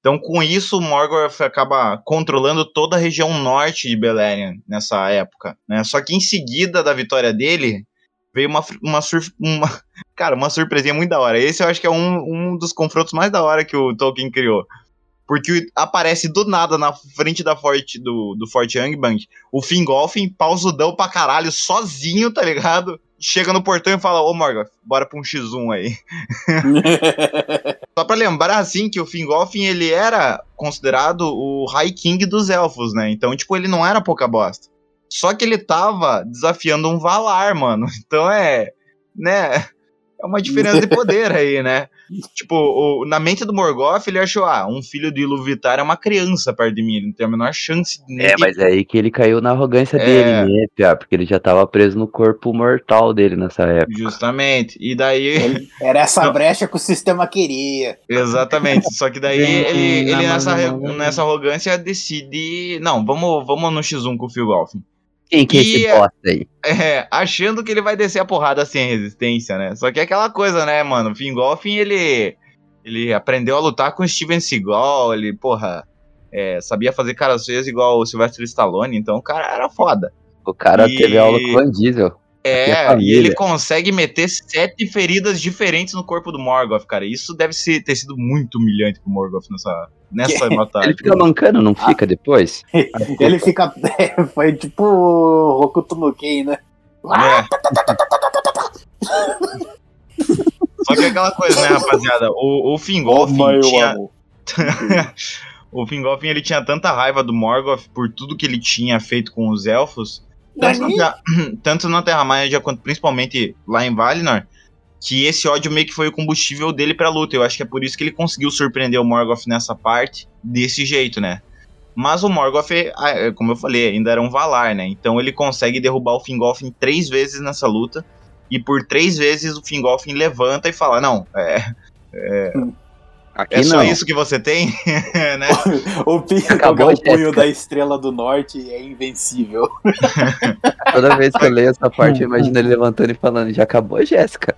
Então, com isso, o Morgoth acaba controlando toda a região norte de Beleriand nessa época. Né? Só que em seguida da vitória dele, veio uma, uma, sur- uma, [laughs] cara, uma surpresinha muito da hora. Esse eu acho que é um, um dos confrontos mais da hora que o Tolkien criou. Porque aparece do nada na frente da Forte, do, do Forte Angband o Fingolfin, pausudão pra caralho, sozinho, tá ligado? Chega no portão e fala, ô Morgoth, bora pra um X1 aí. [laughs] Só pra lembrar, assim, que o Fingolfin, ele era considerado o High King dos Elfos, né? Então, tipo, ele não era pouca bosta. Só que ele tava desafiando um Valar, mano. [laughs] Então é, né... É uma diferença de poder aí, né? [laughs] Tipo, o- na mente do Morgoth, ele achou, ah, um filho de Iluvatar é uma criança perto de mim, ele não tem a menor chance nem É, de mas é aí que ele caiu na arrogância É. dele, né, Pia? Porque ele já tava preso no corpo mortal dele nessa época. Justamente. E daí. Ele- Era essa brecha que o sistema queria. Exatamente. Só que daí ele, ele não, nessa, nessa arrogância decide. Não, vamos, vamos no X1 com o Phil Golfin. Quem que é esse é- bosta aí? [laughs] É, achando que ele vai descer a porrada sem resistência, né? Só que é aquela coisa, né, mano? O Fingolfin, ele. Ele aprendeu a lutar com o Steven Seagal, ele, porra. é, sabia fazer caras feias igual o Sylvester Stallone, então o cara era foda. O cara E- teve aula com o Van Diesel. É É, e ele consegue meter sete feridas diferentes no corpo do Morgoth, cara. Isso deve ser, ter sido muito humilhante pro Morgoth nessa, nessa [laughs] batalha. Ele fica mancando, não fica depois? [laughs] Ele fica. [laughs] Foi tipo o Hokuto no Ken, né? É. Só que é aquela coisa, né, rapaziada? O, o Fingolfin tinha. o Fingolfin ele tinha tanta raiva do Morgoth por tudo que ele tinha feito com os elfos, tanto na, [clears throat] tanto na Terra-média quanto principalmente lá em Valinor, que esse ódio meio que foi o combustível dele pra luta. Eu acho que é por isso que ele conseguiu surpreender o Morgoth nessa parte desse jeito, né? Mas o Morgoth, ah, é, como eu falei, ainda era um Valar, né? Então ele consegue derrubar o Fingolfin três vezes nessa luta. E por três vezes o Fingolfin levanta e fala: Não, é, Aqui é só não. isso que você tem? [laughs] né? O Pi Acabou, pegar o punho da Estrela do Norte é invencível. [laughs] Toda vez que eu leio essa parte, eu [laughs] imagino ele levantando e falando, já acabou, Jéssica.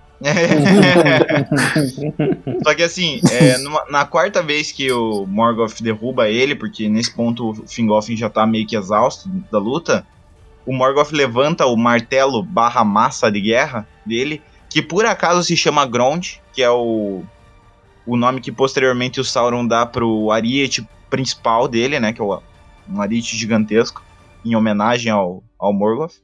Só que assim, é, numa- na quarta vez que o Morgoth derruba ele, porque nesse ponto o Fingolfin já tá meio que exausto da luta, o Morgoth levanta o martelo barra massa de guerra dele, que por acaso se chama Grond, que é o, o nome que posteriormente o Sauron dá pro ariete principal dele, né, que é o, um ariete gigantesco, em homenagem ao, ao Morgoth.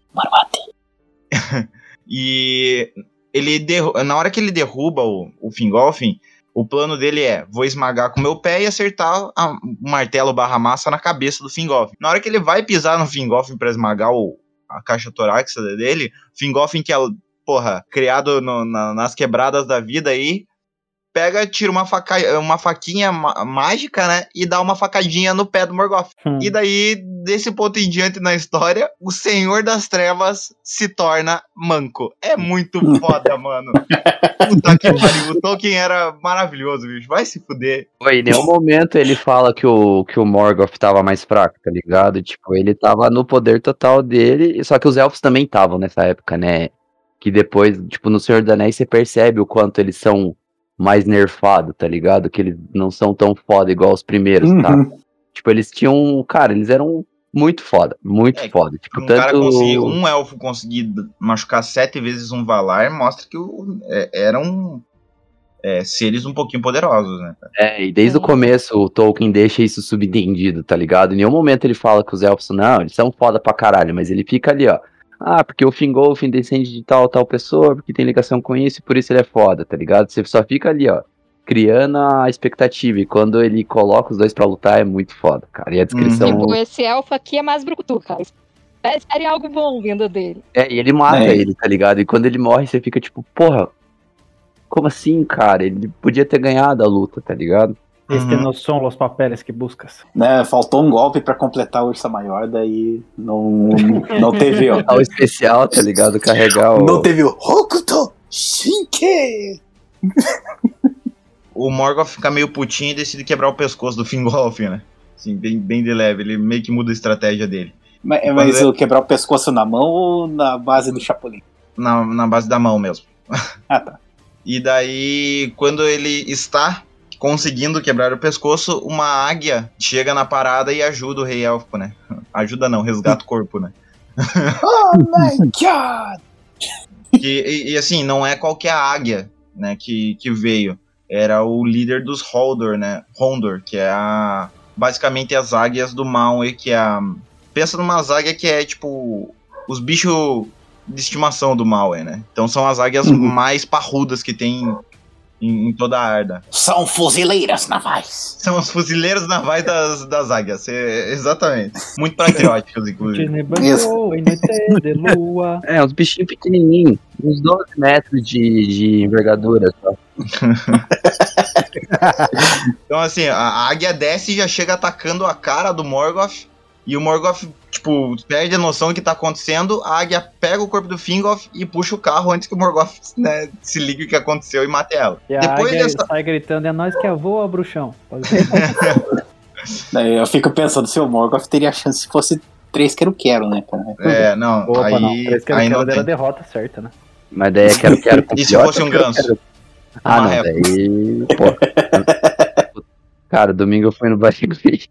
[laughs] e ele na hora que ele derruba o, o Fingolfin, o plano dele é: vou esmagar com o meu pé e acertar a- o martelo barra massa na cabeça do Fingolfin. Na hora que ele vai pisar no Fingolfin pra esmagar o- a caixa torácica dele, Fingolfin quer porra, criado no- na- nas quebradas da vida aí, pega, tira uma, faca, uma faquinha mágica, né? E dá uma facadinha no pé do Morgoth. Hum. E daí, desse ponto em diante na história, o Senhor das Trevas se torna manco. É muito [laughs] foda, mano. Puta que pariu. O Tolkien era maravilhoso, bicho. Vai se fuder. Em nenhum momento ele fala que o, que o Morgoth tava mais fraco, tá ligado? Tipo, ele tava no poder total dele, só que os elfos também estavam nessa época, né? Que depois, tipo, no Senhor dos Anéis você percebe o quanto eles são mais nerfados, tá ligado? Que eles não são tão foda igual os primeiros, tá? Uhum. Tipo, eles tinham. Cara, eles eram muito foda, muito É, foda. Tipo, Um cara tanto. conseguir, um elfo conseguir machucar sete vezes um Valar mostra que o- é, eram é, seres um pouquinho poderosos, né? É, e desde o começo o Tolkien deixa isso subentendido, tá ligado? Em nenhum momento ele fala que os elfos, não, eles são foda pra caralho, mas ele fica ali, ó. Ah, porque o Fingolfin descende de tal, tal pessoa, porque tem ligação com isso e por isso ele é foda, tá ligado? Você só fica ali, ó, criando a expectativa. E quando ele coloca os dois pra lutar, é muito foda, cara. E a descrição. Tipo, esse elfo aqui é mais brucutu, cara. Espere algo bom vindo dele. É, e ele mata É. ele, tá ligado? E quando ele morre, você fica tipo, porra, como assim, cara? Ele podia ter ganhado a luta, tá ligado? Este Uhum. não são os papeles que buscas. Né, faltou um golpe pra completar o Ursa Maior, daí não, não teve, [laughs] ó. Ao especial, tá ligado? Carregar o. Não teve o Hokuto Shinke! O Morgoth fica meio putinho e decide quebrar o pescoço do Fingolfin, né? Assim, bem, bem de leve. Ele meio que muda a estratégia dele. Mas, mas o quebrar o pescoço na mão ou na base do Chapolin? Na, na base da mão mesmo. Ah, tá. [laughs] E daí, quando ele está conseguindo quebrar o pescoço, uma águia chega na parada e ajuda o rei élfico, né? Ajuda não, resgata o corpo, né? [laughs] Oh my god! Que, e, e, assim, não é qualquer águia, né, que, que veio. Era o líder dos Holdor, né? Hondor, que é a. Basicamente as águias do mal, e que é a. Pensa numa águia que é tipo. Os bichos de estimação do mal, né? Então são as águias Uhum. mais parrudas que tem em, em toda a Arda. São fuzileiras navais. São os fuzileiros navais das, das águias. é- exatamente. Muito patrióticos, [laughs] inclusive. [laughs] É, uns bichinhos pequenininhos, uns 12 metros de, de envergadura só. [laughs] Então, assim, a águia desce e já chega atacando a cara do Morgoth. E o Morgoth, tipo, perde a noção do que tá acontecendo. A águia pega o corpo do Fingoth e puxa o carro antes que o Morgoth [laughs] né, se ligue o que aconteceu e mate ela. E a Depois águia dessa. sai gritando, é nós que é voa, bruxão. Pode ser. [laughs] Daí eu fico pensando se o Morgoth teria chance se fosse três quero-quero, né, cara? É, não, Opa, aí, não. Parece que aí não a tem. derrota certa, né? Mas daí é quero, [laughs] quero com E se fosse um quero, ganso? quero- Ah, Uma não, régua. daí. Pô. Cara, domingo eu fui no e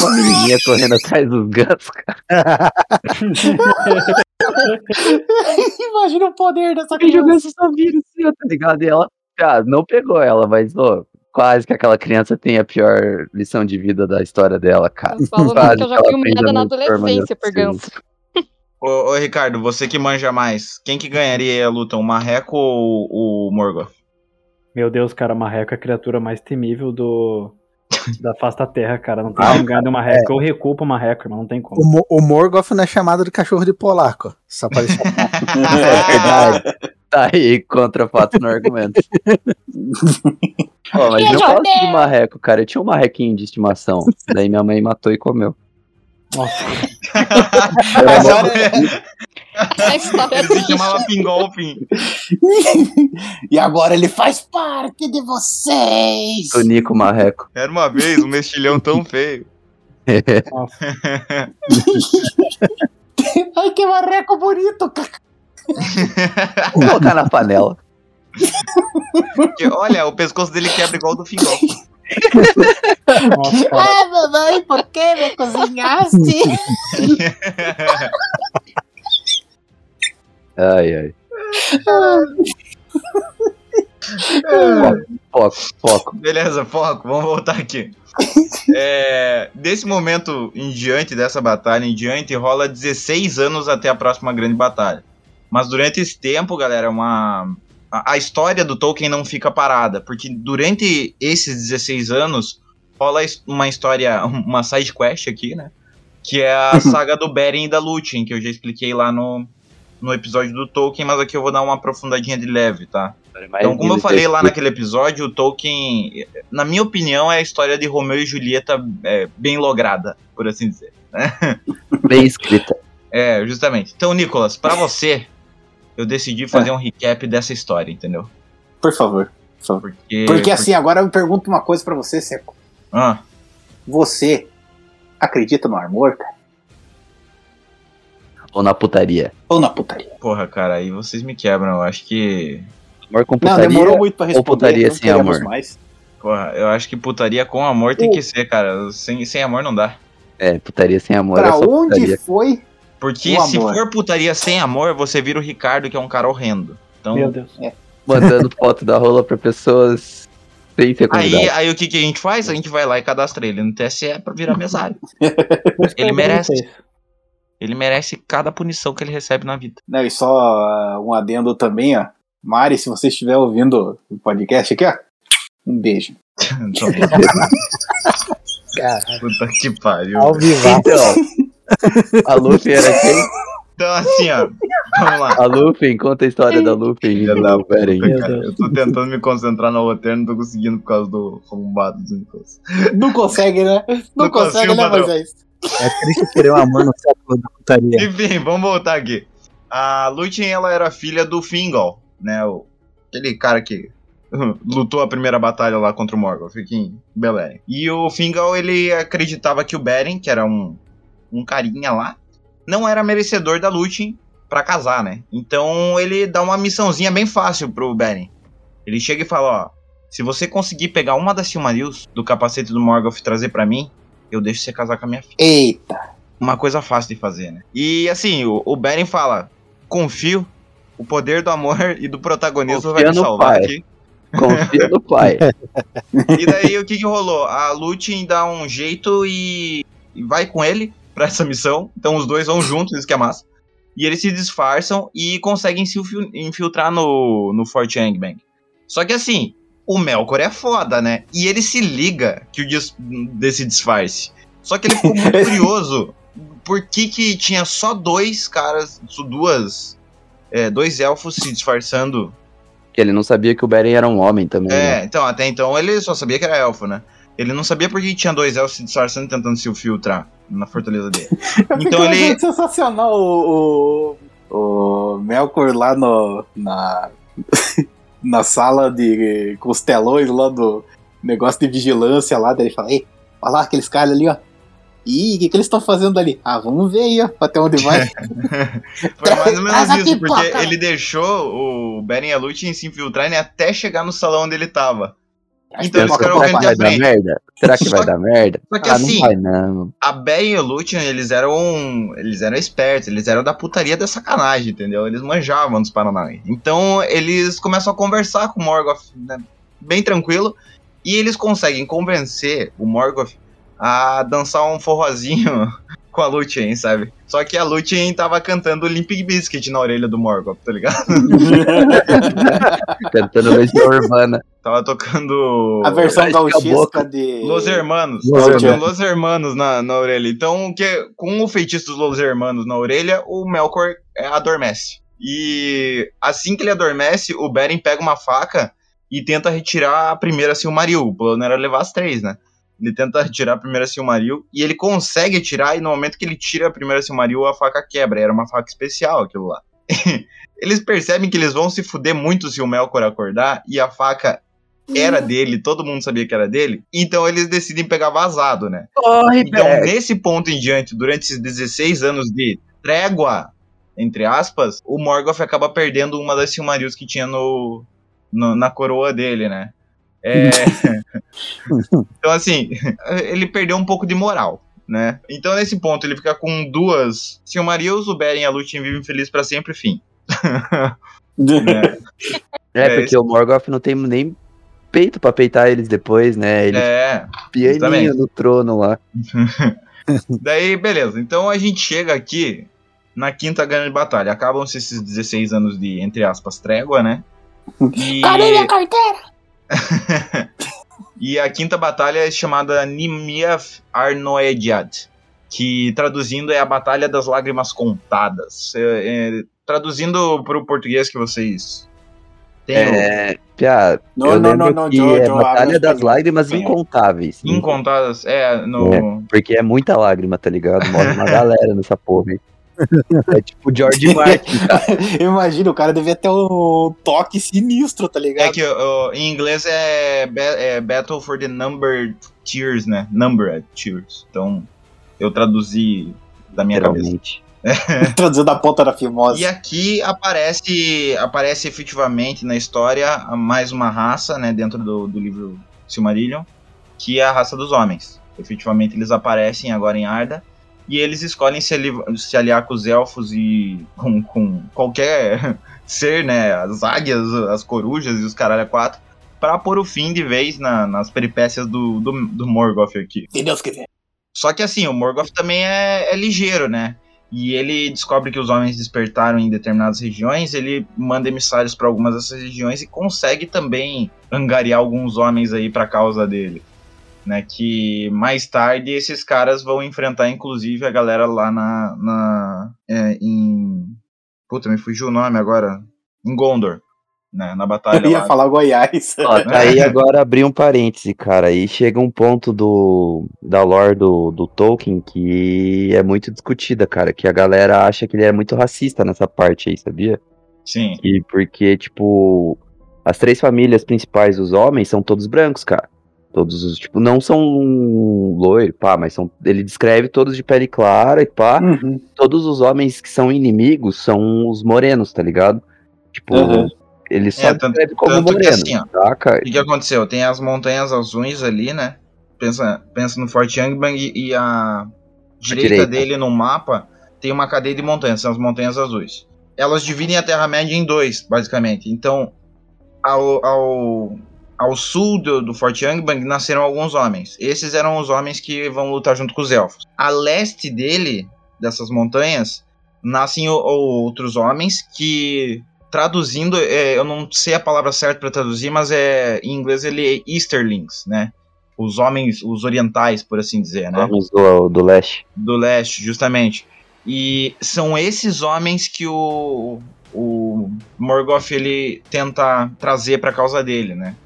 uma menininha correndo atrás dos gansos, cara. [laughs] Imagina o poder dessa criança. ganso só vira assim, tá ligado? E ela, cara, não pegou ela, mas, quase que aquela criança tem a pior lição de vida da história dela, cara. Eu falo Quase que eu já fui humilhada na adolescência por ganso. Ô, ô, Ricardo, você que manja mais, quem que ganharia a luta, o Marreco ou o Morgoth? Meu Deus, cara, marreco é a criatura mais temível do. Da face da terra, cara. Não tem Ah, ganhar de um marreco. Eu recuo pro marreco, irmão. Não tem como. O, Mo- o Morgoth não é chamado de cachorro de polaco. Só pra deixar É verdade. [laughs] [laughs] Tá aí contra fato no argumento. Pô, mas eu gosto de marreco, cara. Eu tinha um marrequinho de estimação. Daí minha mãe matou e comeu. Nossa, [laughs] Era mó- [laughs] Ele se chamava Fingolfin. [laughs] e agora ele faz parte de vocês. Tonico marreco. Era uma vez um mexilhão tão feio. [laughs] Ai, que marreco bonito, cara. Vou colocar na panela. Porque, olha, o pescoço dele quebra igual o do Fingolfin. Nossa. Ah, mamãe, por que me cozinhaste? Ai, ai. Foco, foco. Beleza, foco, vamos voltar aqui. É, desse momento em diante, dessa batalha em diante, rola 16 anos até a próxima grande batalha. Mas durante esse tempo, galera, uma. A, a história do Tolkien não fica parada, porque durante esses 16 anos rola uma história, uma side quest aqui, né? Que é a [laughs] saga do Beren e da Lúthien, que eu já expliquei lá no, no episódio do Tolkien, mas aqui eu vou dar uma aprofundadinha de leve, tá? Então, como eu falei lá naquele episódio, o Tolkien, na minha opinião, é a história de Romeu e Julieta é, bem lograda, por assim dizer. [laughs] Bem escrita. É, justamente. Então, Nicolas, pra você, eu decidi fazer um recap dessa história, entendeu? Por favor. Por favor. Porque, Porque assim, agora eu pergunto uma coisa pra você, Seco. Ah, Você acredita no amor, cara? Ou na putaria. Ou na putaria? porra, cara, aí vocês me quebram. Eu acho que. Amor com Não, putaria. demorou muito pra responder. putaria não sem amor? Mais. Porra, eu acho que putaria com amor tem que ser, cara. Sem, sem amor não dá. É, putaria sem amor. é Pra só onde putaria. foi? Porque O se amor. for putaria sem amor, você vira o Ricardo, que é um cara horrendo. Então, Meu Deus. Mandando [laughs] foto da rola pra pessoas sem ser Aí, convidado. aí o que, que a gente faz? A gente vai lá e cadastra ele no TSE pra virar mesário. [laughs] Ele merece. Ele merece cada punição que ele recebe na vida. Não, e só ah, um adendo também, ó. Mari, se você estiver ouvindo o podcast aqui, ó. Um beijo. Caralho. puta que pariu. Ao vivo. Então, a Luffy era quem? Então, assim, ó. Vamos lá. A Luffy, conta a história da Luffy. Meu Cara, Deus. eu tô tentando me concentrar no roteiro, não tô conseguindo por causa do arrombado do Nicolas. Não consegue, né? Não, Não consegue, consigo, né. Moisés? É triste querer um amor no século da putaria. Enfim, vamos voltar aqui. A Lúthien, ela era filha do Fingal, né? O, aquele cara que [laughs] lutou a primeira batalha lá contra o Morgoth, fica em Beleren. E o Fingal, ele acreditava que o Beren, que era um, um carinha lá, não era merecedor da Lúthien pra casar, né? Então ele dá uma missãozinha bem fácil pro Beren. Ele chega e fala, ó, se você conseguir pegar uma das Silmarils do capacete do Morgoth e trazer pra mim, eu deixo você casar com a minha filha Eita. uma coisa fácil de fazer, né? E assim, o, o Beren fala: confio, o poder do amor [laughs] e do protagonismo vai Confia me no salvar pai." aqui. [laughs] Confia no pai. E daí o que, que rolou? A Lúthien dá um jeito e, e vai com ele pra essa missão. Então os dois vão juntos, isso que é massa. E eles se disfarçam e conseguem se infil- infiltrar no, no Fort Angbang. Só que assim, o Melkor é foda, né? E ele se liga que o dis- desse disfarce. Só que ele ficou [laughs] muito curioso por que, que tinha só dois caras, só duas, é, dois elfos se disfarçando Que ele não sabia que o Beren era um homem também. né? é, então, até então ele só sabia que era elfo, né? Ele não sabia porque tinha dois elfos se disfarçando e tentando se infiltrar na fortaleza dele. [laughs] Então ele- sensacional o, o, o Melkor lá no, na, [laughs] na sala de costelões lá do negócio de vigilância lá, daí ele fala, ei, olha lá aqueles caras ali, ó. Ih, o que, que eles estão fazendo ali? Ah, vamos ver aí, ó, até onde vai. [laughs] Foi mais ou menos isso, porque ele deixou o Beren e a Lúthien se infiltrarem até chegar no salão onde ele tava. Então eles Será ficaram que vendo de vai dar merda? Será que Só- vai dar merda? só que ah, assim- não vai não. A Beren e o Lúthien, eles eram. Eles eram espertos, eles eram da putaria da sacanagem, entendeu? Eles manjavam dos Paranauê. Então eles começam a conversar com o Morgoth, né, bem tranquilo, e eles conseguem convencer o Morgoth a dançar um forrozinho com a Lúthien, sabe? Só que a Lúthien tava cantando Limp Bizkit na orelha do Morgoth, tá ligado? [laughs] Cantando Legião Urbana. Tava tocando. A versão a gauchesca boca- de... Los Hermanos. Los Hermanos. Los Hermanos na, na orelha. Então, que, com o feitiço dos Los Hermanos na orelha, o Melkor é, adormece. E assim que ele adormece, o Beren pega uma faca e tenta retirar a primeira Silmaril. O plano era levar as três, né? Ele tenta retirar a primeira Silmaril e ele consegue tirar, e no momento que ele tira a primeira Silmaril, a faca quebra. Era uma faca especial aquilo lá. [laughs] eles percebem que eles vão se fuder muito se o Melkor acordar, e a faca era dele, todo mundo sabia que era dele, então eles decidem pegar vazado, né? Corre, Então, Beren. nesse ponto em diante, durante esses 16 anos de trégua, entre aspas, o Morgoth acaba perdendo uma das Silmarils que tinha no, no- na coroa dele, né? É... [laughs] então, assim, ele perdeu um pouco de moral, né? Então, nesse ponto, ele fica com duas Silmarils, o Beren e a Lúthien vivem felizes pra sempre, fim. [laughs] né? É, É, porque o Morgoth não tem nem peito pra peitar eles depois, né? Ele É, pianinho no trono lá. [laughs] Daí, beleza. Então a gente chega aqui na quinta grande batalha. Acabam-se esses 16 anos de, entre aspas, trégua, né? E... Cadê minha carteira? [laughs] e a quinta batalha é chamada Nimiath Arnoediad, que traduzindo é a Batalha das Lágrimas Contadas. É, é, traduzindo pro português que vocês têm o É, Pia, Não, eu não, lembro não, não, que Joe, é Joe, Batalha das as Lágrimas espanhol. Incontáveis. incontadas, é, no... Porque é muita lágrima, tá ligado? Morre uma [laughs] galera nessa porra aí. É tipo George Martin, cara. [laughs] Imagina, o cara devia ter um toque sinistro, tá ligado? É que ó, em inglês é, é Battle for the Numbered Tears, né? Numbered Tears. Então, eu traduzi da minha cabeça. [laughs] Literalmente. Traduzindo a ponta da fimosa. E aqui aparece, aparece efetivamente na história mais uma raça, né, dentro do, do livro Silmarillion, que é a raça dos homens. Efetivamente eles aparecem agora em Arda e eles escolhem se, ali- se aliar com os elfos e com, com qualquer [laughs] ser, né, as águias, as corujas e os caralho a quatro, para pôr o fim de vez na- nas peripécias do, do, do Morgoth aqui. Se Deus quiser. Só que assim, o Morgoth também é, é ligeiro, né? E ele descobre que os homens despertaram em determinadas regiões, ele manda emissários para algumas dessas regiões e consegue também angariar alguns homens aí para causa dele. Né, que mais tarde esses caras vão enfrentar, inclusive, a galera lá na. na é, em. Puta, me fugiu o nome agora. Em Gondor. Né, na batalha Eu ia lá. falar Goiás. Ó, tá aí [laughs] agora abrir um parêntese, cara. Aí chega um ponto do da lore do, do Tolkien que é muito discutida, cara. Que a galera acha que ele é muito racista nessa parte aí, sabia? Sim. E porque, tipo, as três famílias principais dos homens são todos brancos, cara. Todos os, tipo, não são loiro, pá, mas são. Ele descreve todos de pele clara e pá. Uhum. Todos os homens que são inimigos são os morenos, tá ligado? Tipo, Uhum. ele só É, tanto- descreve como tanto que moreno, assim, ó? O que, que aconteceu? Tem as montanhas azuis ali, né? Pensa, pensa no Fort Youngban e, e a direita, direita. dele no mapa tem uma cadeia de montanhas, são as montanhas azuis. Elas dividem a Terra-média em dois, basicamente. Então, ao, ao, ao sul do, do Fort nasceram alguns homens. Esses eram os homens que vão lutar junto com os elfos. A leste dele, dessas montanhas, nascem o- outros homens que traduzindo, é, eu não sei a palavra certa para traduzir, mas é em inglês ele é Easterlings, né? Os homens, os orientais, por assim dizer, né? Homens do, do leste. Do leste, justamente. E são esses homens que o, o Morgoth ele tenta trazer para causa dele, né?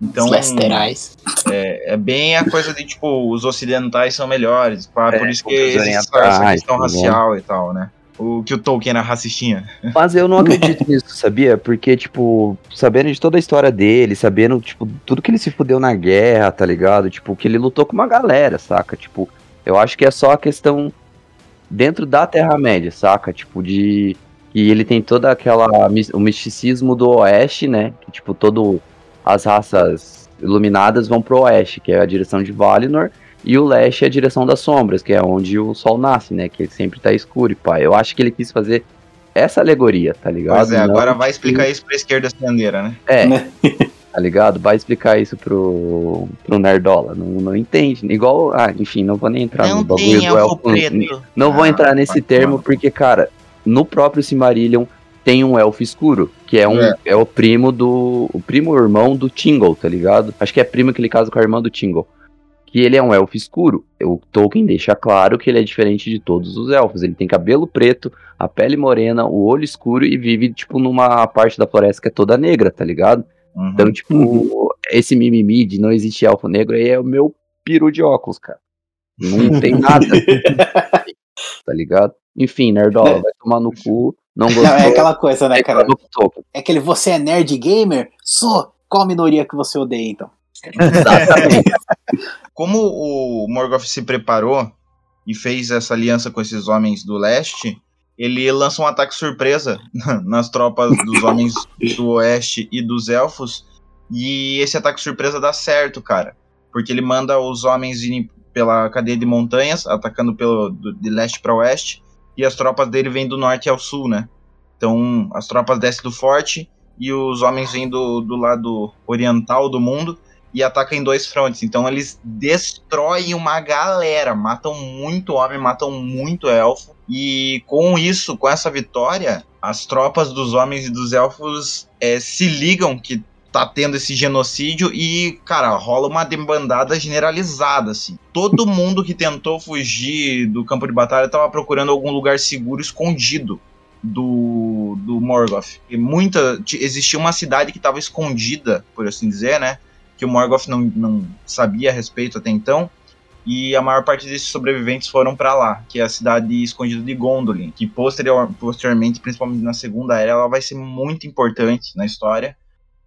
Então Os Lesterais. é, é bem a coisa de tipo os ocidentais são melhores, pá, É, por isso que existe essa, questão tá racial e tal, né? O que o Tolkien era racistinha. Mas eu não [laughs] acredito nisso, sabia? Porque, tipo, sabendo de toda a história dele, sabendo, tipo, tudo que ele se fudeu na guerra, tá ligado? Tipo, que ele lutou com uma galera, saca? Tipo, eu acho que é só a questão dentro da Terra-média, saca? Tipo, de. E ele tem toda aquela. o misticismo do oeste, né? Que, tipo, todo. As raças iluminadas vão pro oeste, que é a direção de Valinor. E o leste é a direção das sombras, que é onde o sol nasce, né? Que ele sempre tá escuro e pá. Eu acho que ele quis fazer essa alegoria, tá ligado? Pois é, Não, agora vai explicar isso pra esquerda bandeira, né? É, Né? [laughs] tá ligado? Vai explicar isso pro, pro Nerdola. Não, não entende. Igual. Ah, enfim, não vou nem entrar no bagulho do elfo. Não vou Ah, entrar nesse termo, porque, cara, no próprio Silmarillion tem um elfo escuro, que é um É. é. o primo do. O primo irmão do Tingle, tá ligado? Acho que é primo que ele casa com a irmã do Tingle. Que ele é um elfo escuro. O Tolkien deixa claro que ele é diferente de todos os elfos. Ele tem cabelo preto, a pele morena, o olho escuro e vive, tipo, numa parte da floresta que é toda negra, tá ligado? Uhum. Então, tipo, esse mimimi de não existe elfo negro aí é o meu peru de óculos, cara. Não tem nada. [laughs] tá ligado? Enfim, Nerdola, vai tomar no [laughs] cu. Não gostou. Não, é aquela coisa, né, cara? o Tolkien. É aquele você é nerd gamer? Sou. Qual minoria que você odeia, então? Exatamente. [laughs] Como o Morgoth se preparou e fez essa aliança com esses homens do leste, ele lança um ataque surpresa nas tropas dos homens do oeste e dos elfos. E esse ataque surpresa dá certo, cara. Porque ele manda os homens irem pela cadeia de montanhas, atacando pelo, do- de leste para oeste. E as tropas dele vêm do norte ao sul, né? Então as tropas descem do forte e os homens vêm do, do lado oriental do mundo e atacam em dois frontes. Então eles destroem uma galera, matam muito homem, matam muito elfo. E com isso, com essa vitória, as tropas dos homens e dos elfos eh, se ligam que tá tendo esse genocídio e, cara, rola uma debandada generalizada, assim. Todo [laughs] mundo que tentou fugir do campo de batalha tava procurando algum lugar seguro, escondido. do, do Morgoth. E muita, existia uma cidade que estava escondida, por assim dizer, né? Que o Morgoth não, não sabia a respeito até então. E a maior parte desses sobreviventes foram para lá, que é a cidade escondida de Gondolin, que posterior, posteriormente, principalmente na Segunda Era, ela vai ser muito importante na história.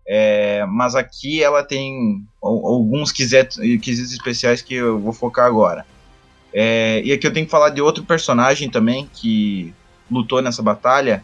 É, mas aqui ela tem al- alguns quesitos, quesitos especiais que eu vou focar agora. É, e aqui eu tenho que falar de outro personagem também que lutou nessa batalha,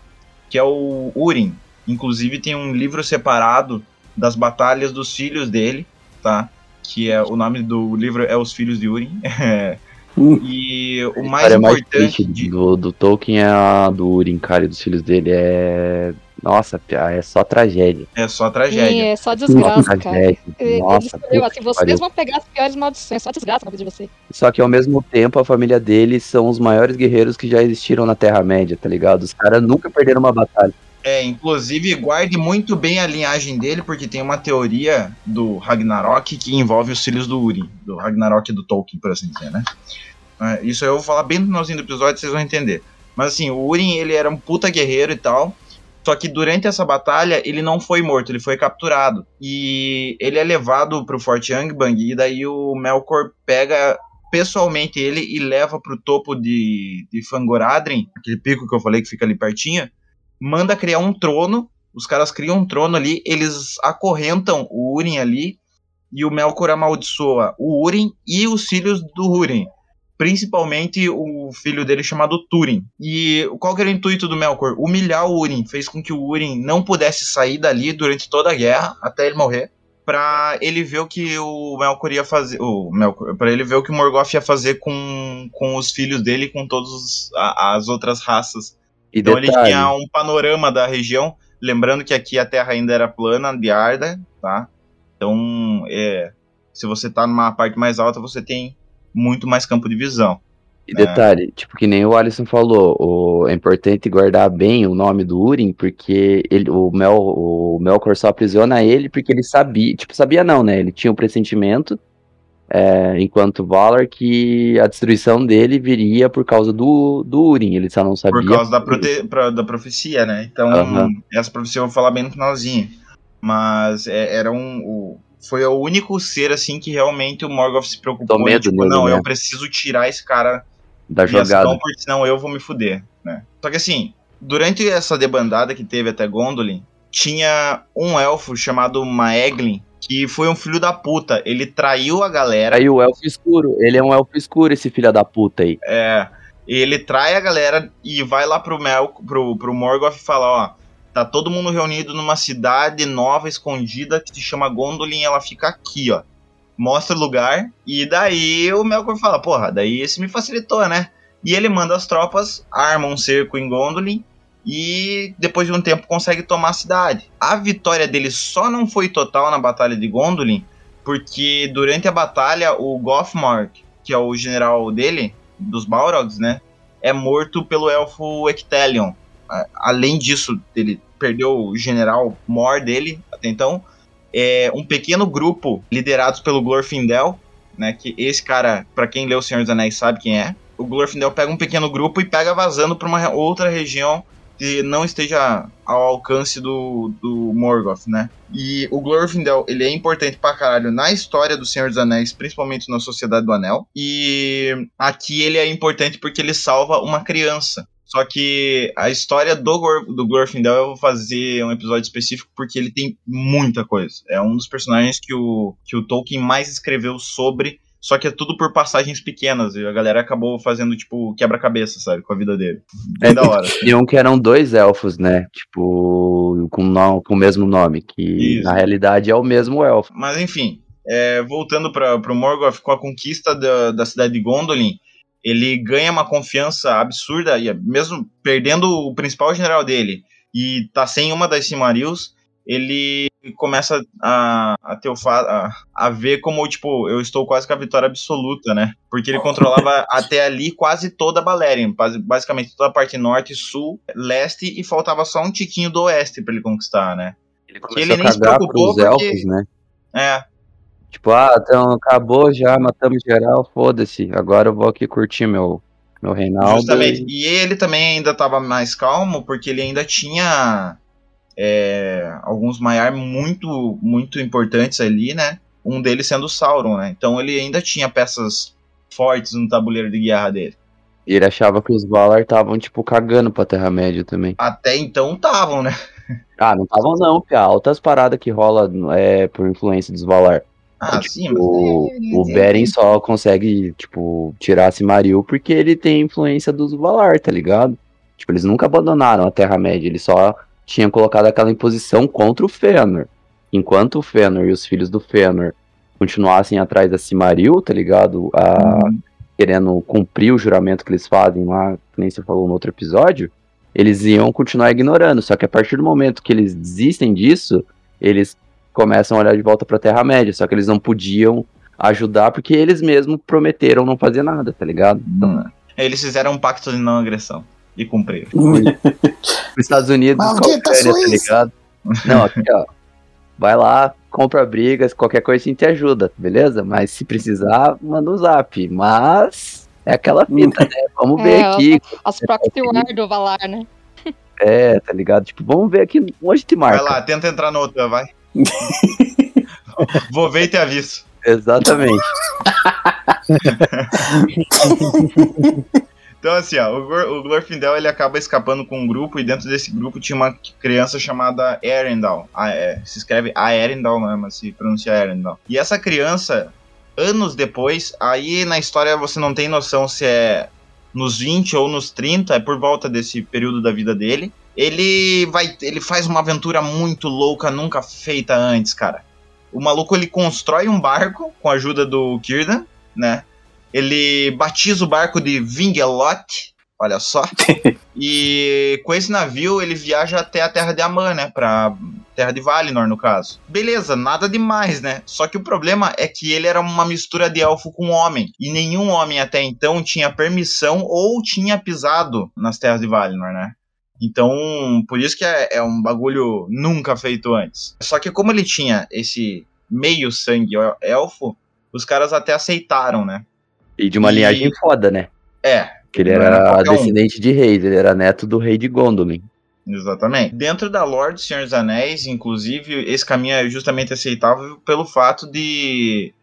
que é o Urim. Inclusive tem um livro separado das batalhas dos filhos dele, tá? Que é o nome do livro é Os Filhos de Urim. [laughs] e o mais mais importante triste de, do, do Tolkien é a do Urim, cara, e dos filhos dele. É. Nossa, pia, é só tragédia. é só Sim, tragédia. é só desgraça, cara. tragédia. Ele Nossa, escolheu puta assim, vocês pariu. vão pegar as piores maldições, só desgraça na vida de vocês. Só que ao mesmo tempo a família deles são os maiores guerreiros que já existiram na Terra-média, tá ligado? Os caras nunca perderam uma batalha. É, inclusive guarde muito bem a linhagem dele, porque tem uma teoria do Ragnarok que envolve os filhos do Urim, do Ragnarok do Tolkien, por assim dizer, né? É, Isso eu vou falar bem no finalzinho do episódio, vocês vão entender. Mas assim, o Urim, ele era um puta guerreiro e tal, só que durante essa batalha ele não foi morto, ele foi capturado. E ele é levado pro Forte Angband, e daí o Melkor pega pessoalmente ele e leva pro topo de, de Fangoradrim, aquele pico que eu falei que fica ali pertinho, manda criar um trono, os caras criam um trono ali, eles acorrentam o Urim ali, e o Melkor amaldiçoa o Urim e os filhos do Urim. Principalmente o filho dele chamado Túrin. E qual que era o intuito do Melkor? Humilhar o Urim. Fez com que o Urim não pudesse sair dali durante toda a guerra, até ele morrer. Pra ele ver o que o Melkor ia fazer. O Melkor, pra ele ver o que o Morgoth ia fazer com, com os filhos dele e com todas as outras raças E então ele detalhe, tinha um panorama da região, lembrando que aqui a terra ainda era plana, de Arda, tá? Então, é, se você tá numa parte mais alta, você tem muito mais campo de visão. e detalhe, tipo, que nem o Alisson falou, o, é importante guardar bem o nome do Urim, porque ele, o, Mel, o Melkor só aprisiona ele porque ele sabia, tipo, sabia não, né? Ele tinha um pressentimento, é, enquanto Valar, que a destruição dele viria por causa do, do Urim, ele só não sabia. Por causa da, prote- pra- da profecia, né? Então, essa profecia eu vou falar bem no finalzinho. Mas é, era um. o- foi o único ser, assim, que realmente o Morgoth se preocupou. Em, medo tipo, não, né? eu preciso tirar esse cara da Jogada. porque senão eu vou me fuder, né? Só que assim, durante essa debandada que teve até Gondolin, tinha um elfo chamado Maeglin, que foi um filho da puta. Ele traiu a galera. Aí o elfo escuro, ele é um elfo escuro, esse filho da puta aí. É, ele trai a galera e vai lá pro, Mel, pro, pro Morgoth e fala, ó, tá todo mundo reunido numa cidade nova, escondida, que se chama Gondolin, ela fica aqui, ó. Mostra o lugar, e daí o Melkor fala, porra, daí esse me facilitou, né? E ele manda as tropas, arma um cerco em Gondolin, e depois de um tempo consegue tomar a cidade. A vitória dele só não foi total na batalha de Gondolin, porque durante a batalha o Gothmork, que é o general dele, dos Balrogs, né, é morto pelo elfo Ectelion. Além disso, ele perdeu o general Mor dele até então. É um pequeno grupo liderados pelo Glorfindel, né, que esse cara, pra quem leu O Senhor dos Anéis sabe quem é. O Glorfindel pega um pequeno grupo e pega vazando pra uma outra região que não esteja ao alcance do, do Morgoth, né? E o Glorfindel, ele é importante pra caralho na história do Senhor dos Anéis, principalmente na Sociedade do Anel. E aqui ele é importante porque ele salva uma criança. Só que a história do, Gor do Glorfindel eu vou fazer um episódio específico porque ele tem muita coisa. É um dos personagens que o, que o Tolkien mais escreveu sobre, só que é tudo por passagens pequenas. E a galera acabou fazendo, tipo, quebra-cabeça, sabe, com a vida dele. Bem É, da hora. E um que eram dois elfos, né? Tipo, com, no- com o mesmo nome, que Isso. na realidade é o mesmo elfo. Mas enfim, é, voltando para o Morgoth, com a conquista da, da cidade de Gondolin, ele ganha uma confiança absurda, e mesmo perdendo o principal general dele e tá sem uma das Silmarils, ele começa a, a ter o a, a ver como, tipo, eu estou quase com a vitória absoluta, né? Porque ele controlava [laughs] até ali quase toda a Balerion, basi- basicamente toda a parte norte, sul, leste, e faltava só um tiquinho do oeste para ele conquistar, né? Ele ele nem se preocupou porque- elfos, né? É, Tipo, ah, então acabou já, matamos geral, foda-se. Agora eu vou aqui curtir meu, Meu Reinaldo. Justamente. E ele também ainda estava mais calmo, porque ele ainda tinha é, alguns Maiar muito, muito importantes ali, né? Um deles sendo o Sauron, né? Então ele ainda tinha peças fortes no tabuleiro de guerra dele. E ele achava que os Valar estavam, tipo, cagando pra Terra-média também. Até então estavam, né? Ah, não estavam não, Pia. Altas paradas que rola é, por influência dos Valar. Ah, Tipo, sim, mas. O, o Beren só consegue, tipo, tirar Silmaril porque ele tem influência dos Valar, tá ligado? Tipo, eles nunca abandonaram a Terra-média, eles só tinham colocado aquela imposição contra o Fëanor. Enquanto o Fëanor e os filhos do Fëanor continuassem atrás da Silmaril, tá ligado? A, Querendo cumprir o juramento que eles fazem lá, que nem você falou no outro episódio, eles iam continuar ignorando. Só que a partir do momento que eles desistem disso, eles começam a olhar de volta pra Terra-média. Só que eles não podiam ajudar porque eles mesmos prometeram não fazer nada, tá ligado? Então, Eles fizeram um pacto de não agressão. E cumpriram. os Estados Unidos a Maldita tá ligado? Não, aqui, ó. Vai lá, compra brigas, qualquer coisa a gente ajuda, beleza? Mas se precisar, manda um zap. Mas é aquela fita, né? Vamos ver É, aqui. As proxy war do Valar, né? É, tá ligado? Tipo, vamos ver aqui onde te Vai marca. lá, tenta entrar no OTAN, vai. [laughs] Vou ver e te aviso. Exatamente. Então, assim, ó, o, o Glorfindel ele acaba escapando com um grupo e dentro desse grupo tinha uma criança chamada Erendal. Ah, é, se escreve Aerendal, né, mas se pronuncia Erendal. E essa criança, anos depois, aí na história você não tem noção se é nos 20 ou nos 30, é por volta desse período da vida dele. Ele vai, ele faz uma aventura muito louca, nunca feita antes, cara. O maluco ele constrói um barco com a ajuda do Círdan, né? Ele batiza o barco de Vingelot, olha só. [laughs] e com esse navio ele viaja até a Terra de Amã, né? Pra Terra de Valinor, no caso. Beleza, nada demais, né? Só que o problema é que ele era uma mistura de elfo com homem. E nenhum homem até então tinha permissão ou tinha pisado nas Terras de Valinor, né? Então, por isso que é, é um bagulho nunca feito antes. Só que como ele tinha esse meio sangue elfo, os caras até aceitaram, né? E de uma E- linhagem foda, né? É, Que ele Não era era qualquer um. descendente de reis, ele era neto do rei de Gondolin. Exatamente. Dentro da Lorde dos Senhor dos Anéis, inclusive, esse caminho é justamente aceitável pelo fato de.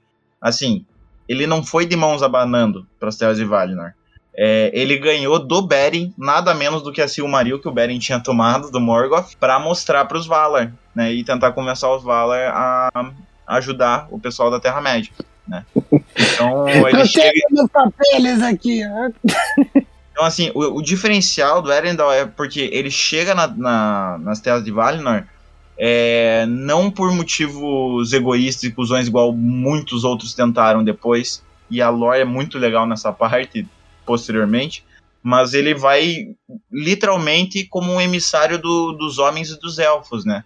Assim, ele não foi de mãos abanando para as Terras de Valinor. É, ele ganhou do Beren nada menos do que a Silmaril que o Beren tinha tomado do Morgoth para mostrar para os Valar, né, e tentar convencer os Valar a ajudar o pessoal da Terra Média, né. Então [laughs] ele Eu chega meus papeles aqui. ó. [laughs] então, assim, o, o diferencial do Erendal é porque ele chega na- na- nas terras de Valinor é, não por motivos egoístas e cuzões igual muitos outros tentaram depois, e a lore é muito legal nessa parte, posteriormente, mas ele vai literalmente como um emissário do- dos homens e dos elfos, né?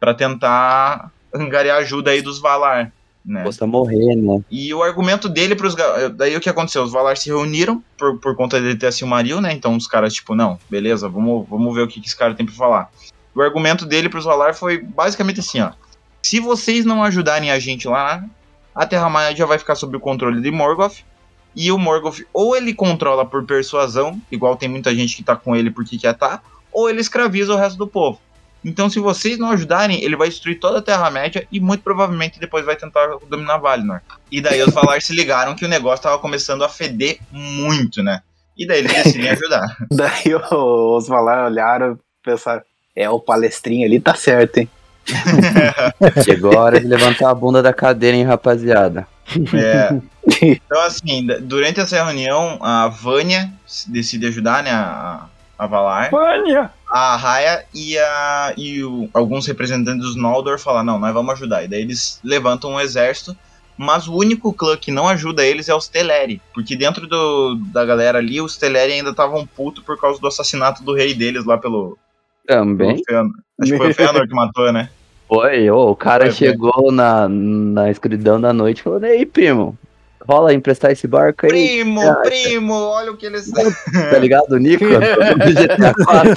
Pra tentar angariar ajuda aí dos Valar, né? Posta morrer, né? E o argumento dele pros. ga- Daí o que aconteceu? Os Valar se reuniram por, por conta dele ter a Silmaril, né? Então os caras, tipo, não, beleza, vamos, vamos ver o que, que esse cara tem pra falar. O argumento dele pros Valar foi basicamente assim, ó. Se vocês não ajudarem a gente lá, a Terra-média vai ficar sob o controle de Morgoth. E o Morgoth, ou ele controla por persuasão, igual tem muita gente que tá com ele porque quer tá, ou ele escraviza o resto do povo. Então, se vocês não ajudarem, ele vai destruir toda a Terra-média e muito provavelmente depois vai tentar dominar Valinor. E daí os Valar se ligaram que o negócio tava começando a feder muito, né? E daí eles decidem ajudar. [laughs] Daí os Valar olharam e pensaram: é, o palestrinho ali tá certo, hein? [laughs] Chegou a hora de levantar a bunda da cadeira, hein, rapaziada. É. [laughs] Então, assim, durante essa reunião, a Vânia decide ajudar, né? A, a Valar. Vânia! A Raya e, a, e o- alguns representantes dos Noldor falam: não, nós vamos ajudar. E daí eles levantam um exército. Mas o único clã que não ajuda eles é os Teleri. Porque dentro do, da galera ali, os Teleri ainda estavam putos por causa do assassinato do rei deles lá pelo, Também. pelo. Acho que foi o Fëanor que matou, né? Foi, ô, o cara Foi, foi. chegou na, na escuridão da noite falando, ei, primo, rola emprestar esse barco aí, Primo, Ah, primo, olha o que eles. tá [laughs] ligado? O Nico, do GTA 4.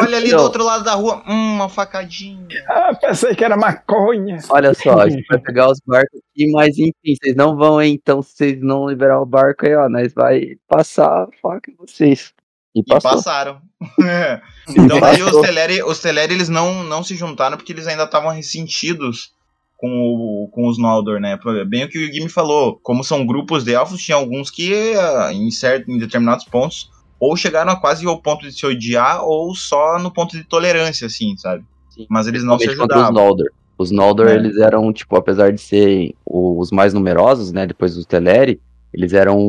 Olha ali do outro lado da rua, hum, uma facadinha. Ah, pensei que era maconha. Olha só, a gente vai [laughs] pegar os barcos aqui, mas enfim, vocês não vão, hein? Então, se vocês não liberar o barco aí, ó, nós vai passar a faca em vocês. E E passaram. [laughs] então daí os. Teleri, os Teleri eles não, não se juntaram porque eles ainda estavam ressentidos com, o, com os Noldor, né? Bem o que o Gui me falou. Como são grupos de elfos, tinha alguns que ah, em, certo, em determinados pontos ou chegaram a quase ao ponto de se odiar ou só no ponto de tolerância, assim, sabe? Sim. Mas eles não se contra os ajudavam. Noldor. Os Noldor, É. eles eram, tipo, apesar de serem os mais numerosos, né, depois dos Teleri, eles eram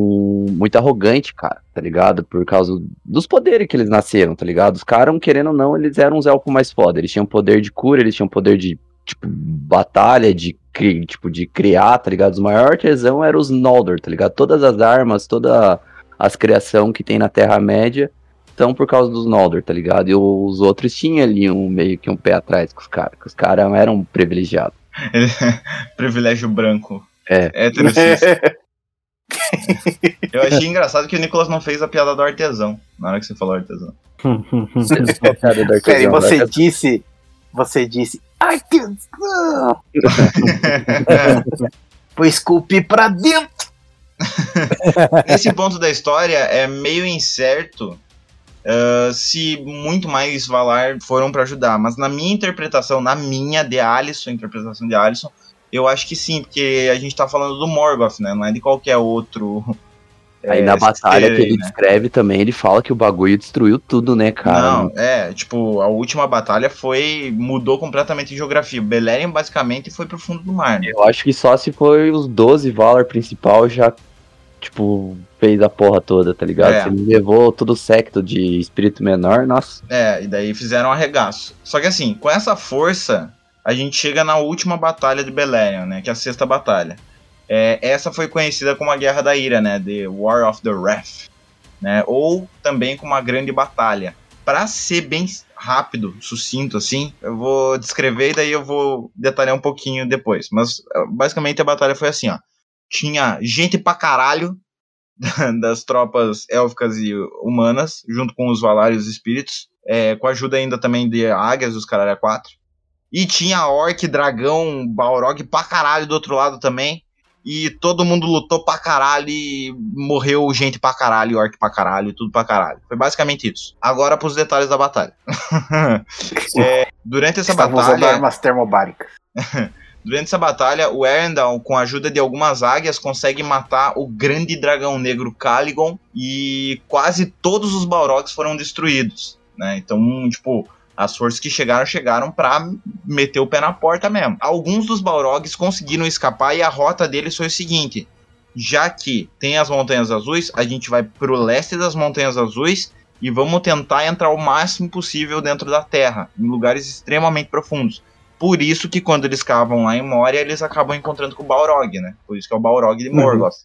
muito arrogantes, cara, tá ligado? Por causa dos poderes que eles nasceram, tá ligado? Os caras, querendo ou não, eles eram os elfos mais foda. Eles tinham poder de cura, eles tinham poder de, tipo, batalha, de, tipo, de criar, tá ligado? Os maiores tesão eram os Noldor, tá ligado? Todas as armas, toda as criação que tem na Terra-média são por causa dos Noldor, tá ligado? E os outros tinham ali um meio que um pé atrás com os caras, que os caras eram privilegiados. [laughs] Privilégio branco. É. Hétero cis. [laughs] Eu achei engraçado que o Nicolas não fez a piada do artesão. Na hora que você falou artesão. Peraí, você disse. Você disse. Artesão! [laughs] Foi esculpir pra dentro! Esse ponto da história é meio incerto ah, se muito mais Valar foram pra ajudar. Mas na minha interpretação, na minha de Alisson, interpretação de Alisson, eu acho que sim, porque a gente tá falando do Morgoth, né? Não é de qualquer outro. Aí é, na batalha que ele né? descreve também, ele fala que o bagulho destruiu tudo, né, cara? Não, é, tipo, a última batalha foi. mudou completamente a geografia. Beleriand basicamente foi pro fundo do mar. Né? Eu acho que só se foi os 12 Valar principal já, tipo, fez a porra toda, tá ligado? É. Ele levou todo o secto de espírito menor, nossa. É, e daí fizeram um arregaço. Só que assim, com essa força, a gente chega na última batalha de Beleriand, né? Que é a sexta batalha. É, essa foi conhecida como a Guerra da Ira, né? The War of the Wrath. Né? Ou também como a Grande Batalha. Pra ser bem rápido, sucinto assim, eu vou descrever e daí eu vou detalhar um pouquinho depois. Mas eh, basicamente a batalha foi assim, ó. Tinha gente pra caralho [laughs] das tropas élficas e humanas, junto com os Valar e os espíritos, é, com a ajuda ainda também de águias, os caralho a quatro. E tinha orc, dragão, balrog pra caralho do outro lado também. E todo mundo lutou pra caralho e morreu gente pra caralho, orc pra caralho, tudo pra caralho. Foi basicamente isso. Agora pros detalhes da batalha. [laughs] É, durante essa usando batalha. armas termobáricas. [laughs] Durante essa batalha, o Erendal, com a ajuda de algumas águias, consegue matar o grande dragão negro Caligon e quase todos os Balrogs foram destruídos, né? Então, tipo, as forças que chegaram, chegaram pra meter o pé na porta mesmo. Alguns dos Balrogs conseguiram escapar e a rota deles foi o seguinte: já que tem as Montanhas Azuis, a gente vai pro leste das Montanhas Azuis e vamos tentar entrar o máximo possível dentro da Terra, em lugares extremamente profundos. Por isso que quando eles cavam lá em Moria, eles acabam encontrando com o Balrog, né? Por isso que é o Balrog de Morgoth.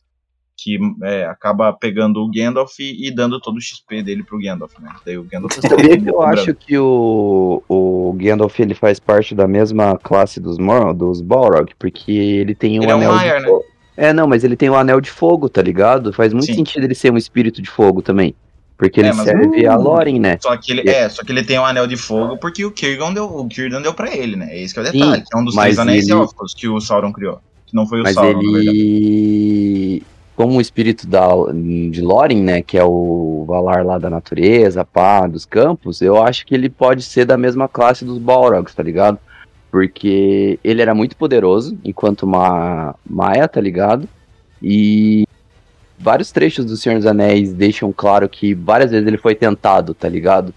Que é, acaba pegando o Gandalf e, e dando todo o XP dele pro Gandalf, né? Daí o Gandalf Sabia que eu acho que o, o Gandalf ele faz parte da mesma classe dos, Mor dos Balrog, porque ele tem um Ele é um anel Maiar, de né? É, não, mas ele tem um anel de fogo, tá ligado? Faz muito Sim. sentido ele ser um espírito de fogo também. Porque É, ele mas- serve a Loren, né? Só que ele é, só que ele tem um anel de fogo porque o Kirgon deu, o Kirdan deu pra ele, né? Esse que é o detalhe. Sim, é um dos três anéis ele- élficos que o Sauron criou. Que não foi o Mas Sauron, na verdade. Como o espírito da, de Loren, né, que é o Valar lá da natureza, pá, dos campos, eu acho que ele pode ser da mesma classe dos Balrogs, tá ligado? Porque ele era muito poderoso, enquanto Ma Maia, tá ligado? E vários trechos do Senhor dos Anéis deixam claro que várias vezes ele foi tentado, tá ligado?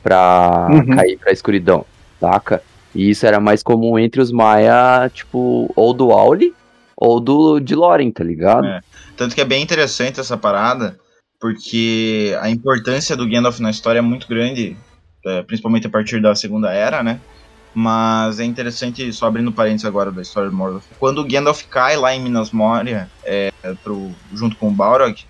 Pra Uhum. cair pra escuridão, saca? E isso era mais comum entre os Maia, tipo, ou do Auli, ou do de Loren, tá ligado? É. Tanto que é bem interessante essa parada, porque a importância do Gandalf na história é muito grande, é, principalmente a partir da Segunda Era, né? Mas é interessante, só abrindo parênteses agora da história do Morgoth. Quando o Gandalf cai lá em Minas Moria, é, pro, junto com o Balrog,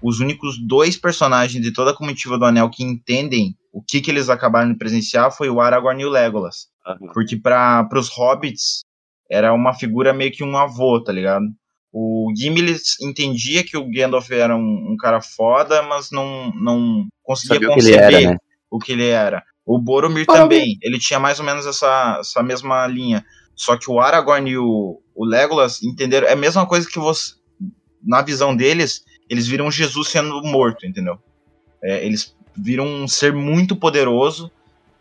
os únicos dois personagens de toda a comitiva do Anel que entendem o que, que eles acabaram de presenciar foi o Aragorn e o Legolas. Porque para os hobbits era uma figura meio que um avô, tá ligado? O Gimli entendia que o Gandalf era um, um cara foda, mas não, não conseguia Sabia o que ele conceber era, né? o que ele era. O Boromir Boromir. também, ele tinha mais ou menos essa, essa mesma linha. Só que o Aragorn e o, o Legolas entenderam. É a mesma coisa que você. Na visão deles, eles viram Jesus sendo morto, entendeu? É, eles viram um ser muito poderoso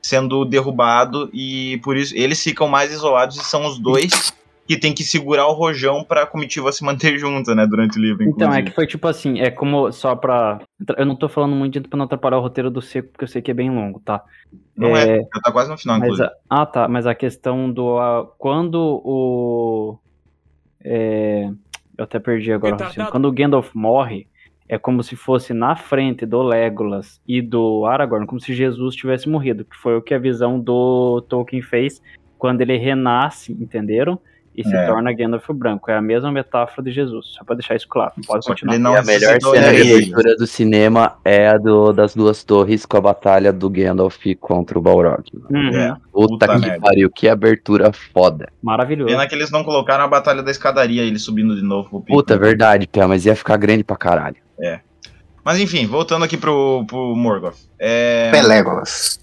sendo derrubado e por isso eles ficam mais isolados e são os dois que tem que segurar o rojão pra comitiva se manter [laughs] junta, né, durante o livro. Então, é inclusive. que foi tipo assim, é como só pra. Eu não tô falando muito pra não atrapalhar o roteiro do seco, porque eu sei que é bem longo, tá? Não é, é, já tá quase no final, Mas inclusive. a- ah, tá. Mas a questão do. ah, quando o. é, eu até perdi agora. raciocínio. Quando o Gandalf morre, é como se fosse na frente do Legolas e do Aragorn, como se Jesus tivesse morrido. Que foi o que a visão do Tolkien fez quando ele renasce, entenderam? E se É. torna Gandalf o branco. É a mesma metáfora de Jesus. Só pra deixar isso claro. Pode Só continuar. ele não E a melhor cena de abertura do cinema é a do, das duas torres com a batalha do Gandalf contra o Balrog. Uhum, É. Puta, Puta que merda. pariu, que abertura foda. Maravilhoso. Pena que eles não colocaram a batalha da escadaria, ele subindo de novo pro pico. Puta, verdade, Pé, mas ia ficar grande pra caralho. Mas enfim, voltando aqui pro, pro Morgoth. É... Pelégolas.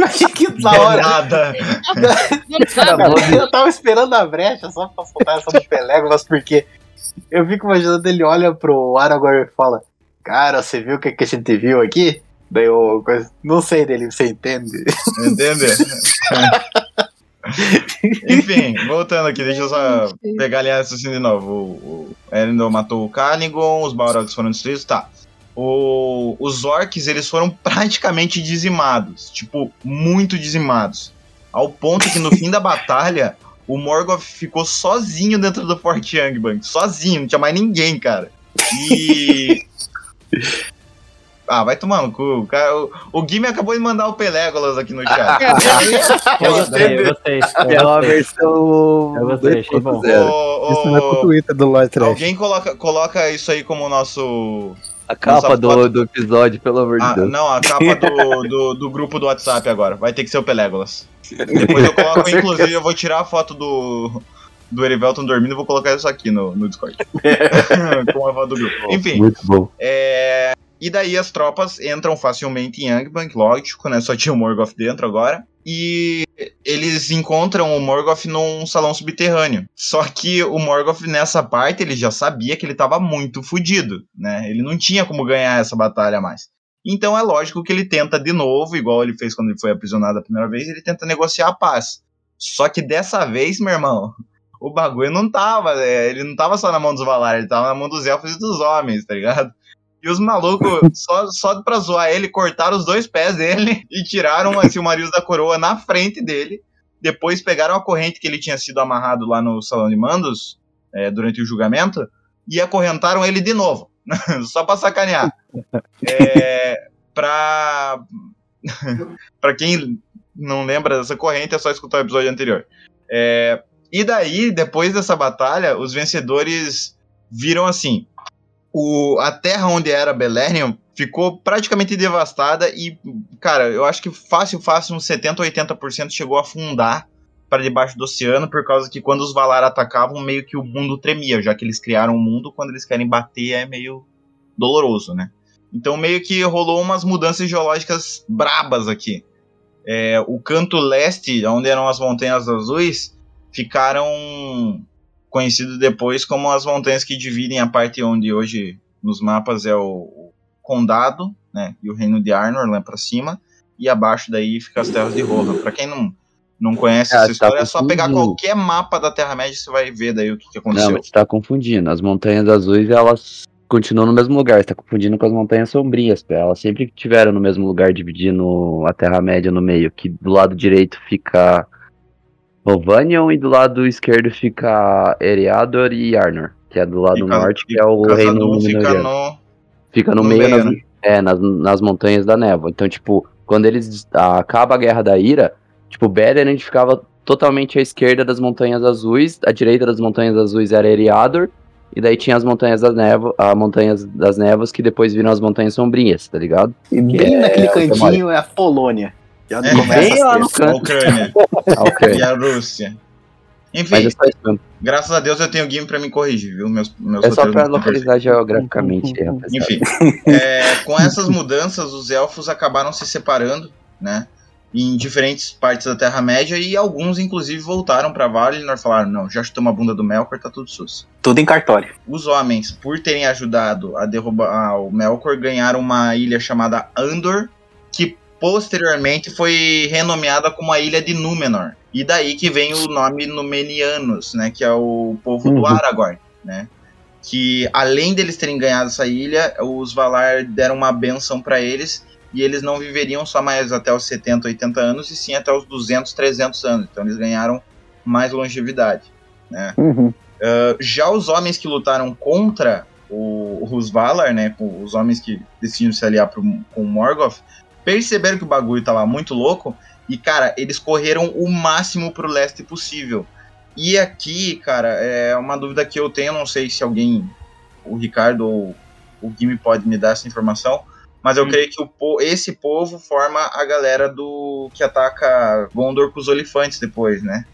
Achei que da hora. Nada. Eu tava esperando a brecha só pra soltar essa do Pelégolas, porque eu fico imaginando ele olha pro Aragorn e fala: Cara, você viu o que, que a gente viu aqui? Daí eu não sei dele, você entende? Entende? [laughs] Enfim, voltando aqui, deixa eu só [laughs] pegar ali essa assim de novo. O, o Elendil matou o Caligon, os Balrogs foram destruídos, tá. O, os orcs, eles foram praticamente dizimados. Tipo, muito dizimados. Ao ponto que no fim da batalha, o Morgoth ficou sozinho dentro do Fort Youngbank. Sozinho, não tinha mais ninguém, cara. E... [laughs] Ah, vai tomar no cu. Cara, o, o Gui me acabou de mandar o Pelégolas aqui no chat. [laughs] Eu gostei, eu gostei. É Eu uma gostei. versão. Eu gostei, achei bom. 2.0. Ô, Isso não é pro Twitter do Lord Trash. alguém coloca, coloca isso aí como nosso. A capa do, do episódio, pelo amor de Ah, Deus. não, a capa do, [laughs] do, do grupo do WhatsApp agora. Vai ter que ser o Pelégolas. Depois eu [laughs] coloco, inclusive, eu vou tirar a foto do. Do Erivelton dormindo e vou colocar isso aqui no, no Discord. Com a foto do grupo. Enfim, Muito bom. É, E daí as tropas entram facilmente em Youngbank, lógico, né? Só tinha o Morgoth dentro agora. E eles encontram o Morgoth num salão subterrâneo. Só que o Morgoth, nessa parte, ele já sabia que ele tava muito fudido, né? Ele não tinha como ganhar essa batalha mais. Então é lógico que ele tenta de novo, igual ele fez quando ele foi aprisionado a primeira vez, ele tenta negociar a paz. Só que dessa vez, meu irmão, o bagulho não tava, né? ele não tava só na mão dos Valar, ele tava na mão dos elfos e dos homens, tá ligado? E os malucos, só, só pra zoar ele, cortaram os dois pés dele [laughs] e tiraram assim, o Marius da coroa na frente dele. Depois pegaram a corrente que ele tinha sido amarrado lá no salão de mandos é, durante o julgamento e acorrentaram ele de novo. [laughs] só pra sacanear. É, pra... [laughs] pra quem não lembra dessa corrente, é só escutar o episódio anterior. É, e daí, depois dessa batalha, os vencedores viram assim: o, a terra onde era Beleriand ficou praticamente devastada e, cara, eu acho que fácil, fácil, uns 70, 80% chegou a afundar para debaixo do oceano, por causa que quando os Valar atacavam, meio que o mundo tremia, já que eles criaram um mundo, quando eles querem bater é meio doloroso, né? Então meio que rolou umas mudanças geológicas brabas aqui. É, o canto leste, onde eram as montanhas azuis, ficaram conhecidos depois como as montanhas que dividem a parte onde hoje nos mapas é o, condado, né, e o reino de Arnor lá pra cima, e abaixo daí fica as terras de Rohan. Pra quem não, não conhece Ah, essa tá história, é só pegar qualquer mapa da Terra-média e você vai ver daí o que, que Não, aconteceu. mas você tá confundindo. As montanhas azuis, elas continuam no mesmo lugar. Você tá confundindo com as montanhas sombrias, pé. Elas sempre tiveram no mesmo lugar, dividindo a Terra-média no meio. Que do lado direito fica Rovanion e do lado esquerdo fica Eriador e Arnor. Que é do lado Fica- norte, que é o reino fica no. Fica no, no meio, meio, nas, né? é, nas, nas montanhas da névoa. Então, tipo, quando eles ah, acaba a Guerra da Ira, tipo, Beleriand ficava totalmente à esquerda das montanhas azuis, à direita das montanhas azuis era Eriador, e daí tinha as montanhas das névoas, a montanhas das névoas que depois viram as montanhas sombrinhas, tá ligado? E bem É, naquele eu cantinho é a Polônia. Já É, começa lá no tretas. A Ucrânia [laughs] Ah, ok. e a Rússia. Enfim, é graças a Deus eu tenho o Gimli pra me corrigir, viu? Meus, meus É só pra localizar geograficamente, rapaziada. Enfim, é, com essas mudanças, os elfos acabaram se separando, né? Em diferentes partes da Terra-média e alguns, inclusive, voltaram pra Valinor e falaram: não, já chutamos a bunda do Melkor, tá tudo sus. Tudo em cartório. Os homens, por terem ajudado a derrubar o Melkor, ganharam uma ilha chamada Andor, que posteriormente foi renomeada como a Ilha de Númenor. E daí que vem o nome Numenianos, né? Que é o povo do Uhum. Aragorn, né? Que além deles terem ganhado essa ilha, os Valar deram uma benção pra eles e eles não viveriam só mais até os 70, 80 anos, e sim até os 200, 300 anos. Então eles ganharam mais longevidade, né? Uhum. Uh, já os homens que lutaram contra o, os Valar, né, os homens que decidiram se aliar pro, com o Morgoth, perceberam que o bagulho tava muito louco e, cara, eles correram o máximo pro leste possível. E aqui, cara, é uma dúvida que eu tenho, não sei se alguém, o Ricardo ou o Guime pode me dar essa informação, mas eu creio que o, esse povo forma a galera do que ataca Gondor com os Olifantes depois, né?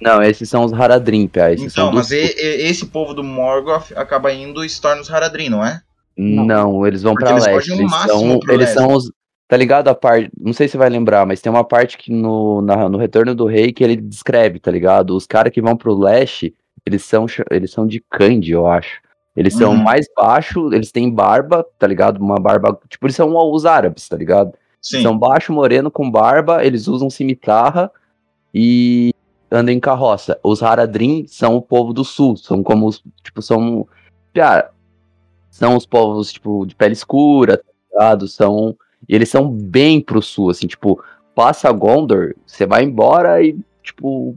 Não, esses são os Haradrim, pá. Esses Então, são mas dos... e- e- esse povo do Morgoth acaba indo e se torna os Haradrim, não é? Não, eles vão Porque pra eles leste. Eles máximo são, pro eles leste. são os. Tá ligado a parte. Não sei se você vai lembrar, mas tem uma parte que no, na- no Retorno do Rei que ele descreve, tá ligado? Os caras que vão pro leste, eles são, eles são de Kandi, eu acho. Eles são Uhum. mais baixos, eles têm barba, tá ligado? Uma barba. Tipo, eles são os árabes, tá ligado? Sim. São baixo, moreno, com barba, eles usam cimitarra e andam em carroça. Os Haradrim são o povo do sul, são como os, tipo, são, cara, são os povos, tipo, de pele escura, tá ligado? São, e eles são bem pro sul, assim, tipo, passa Gondor, você vai embora e, tipo,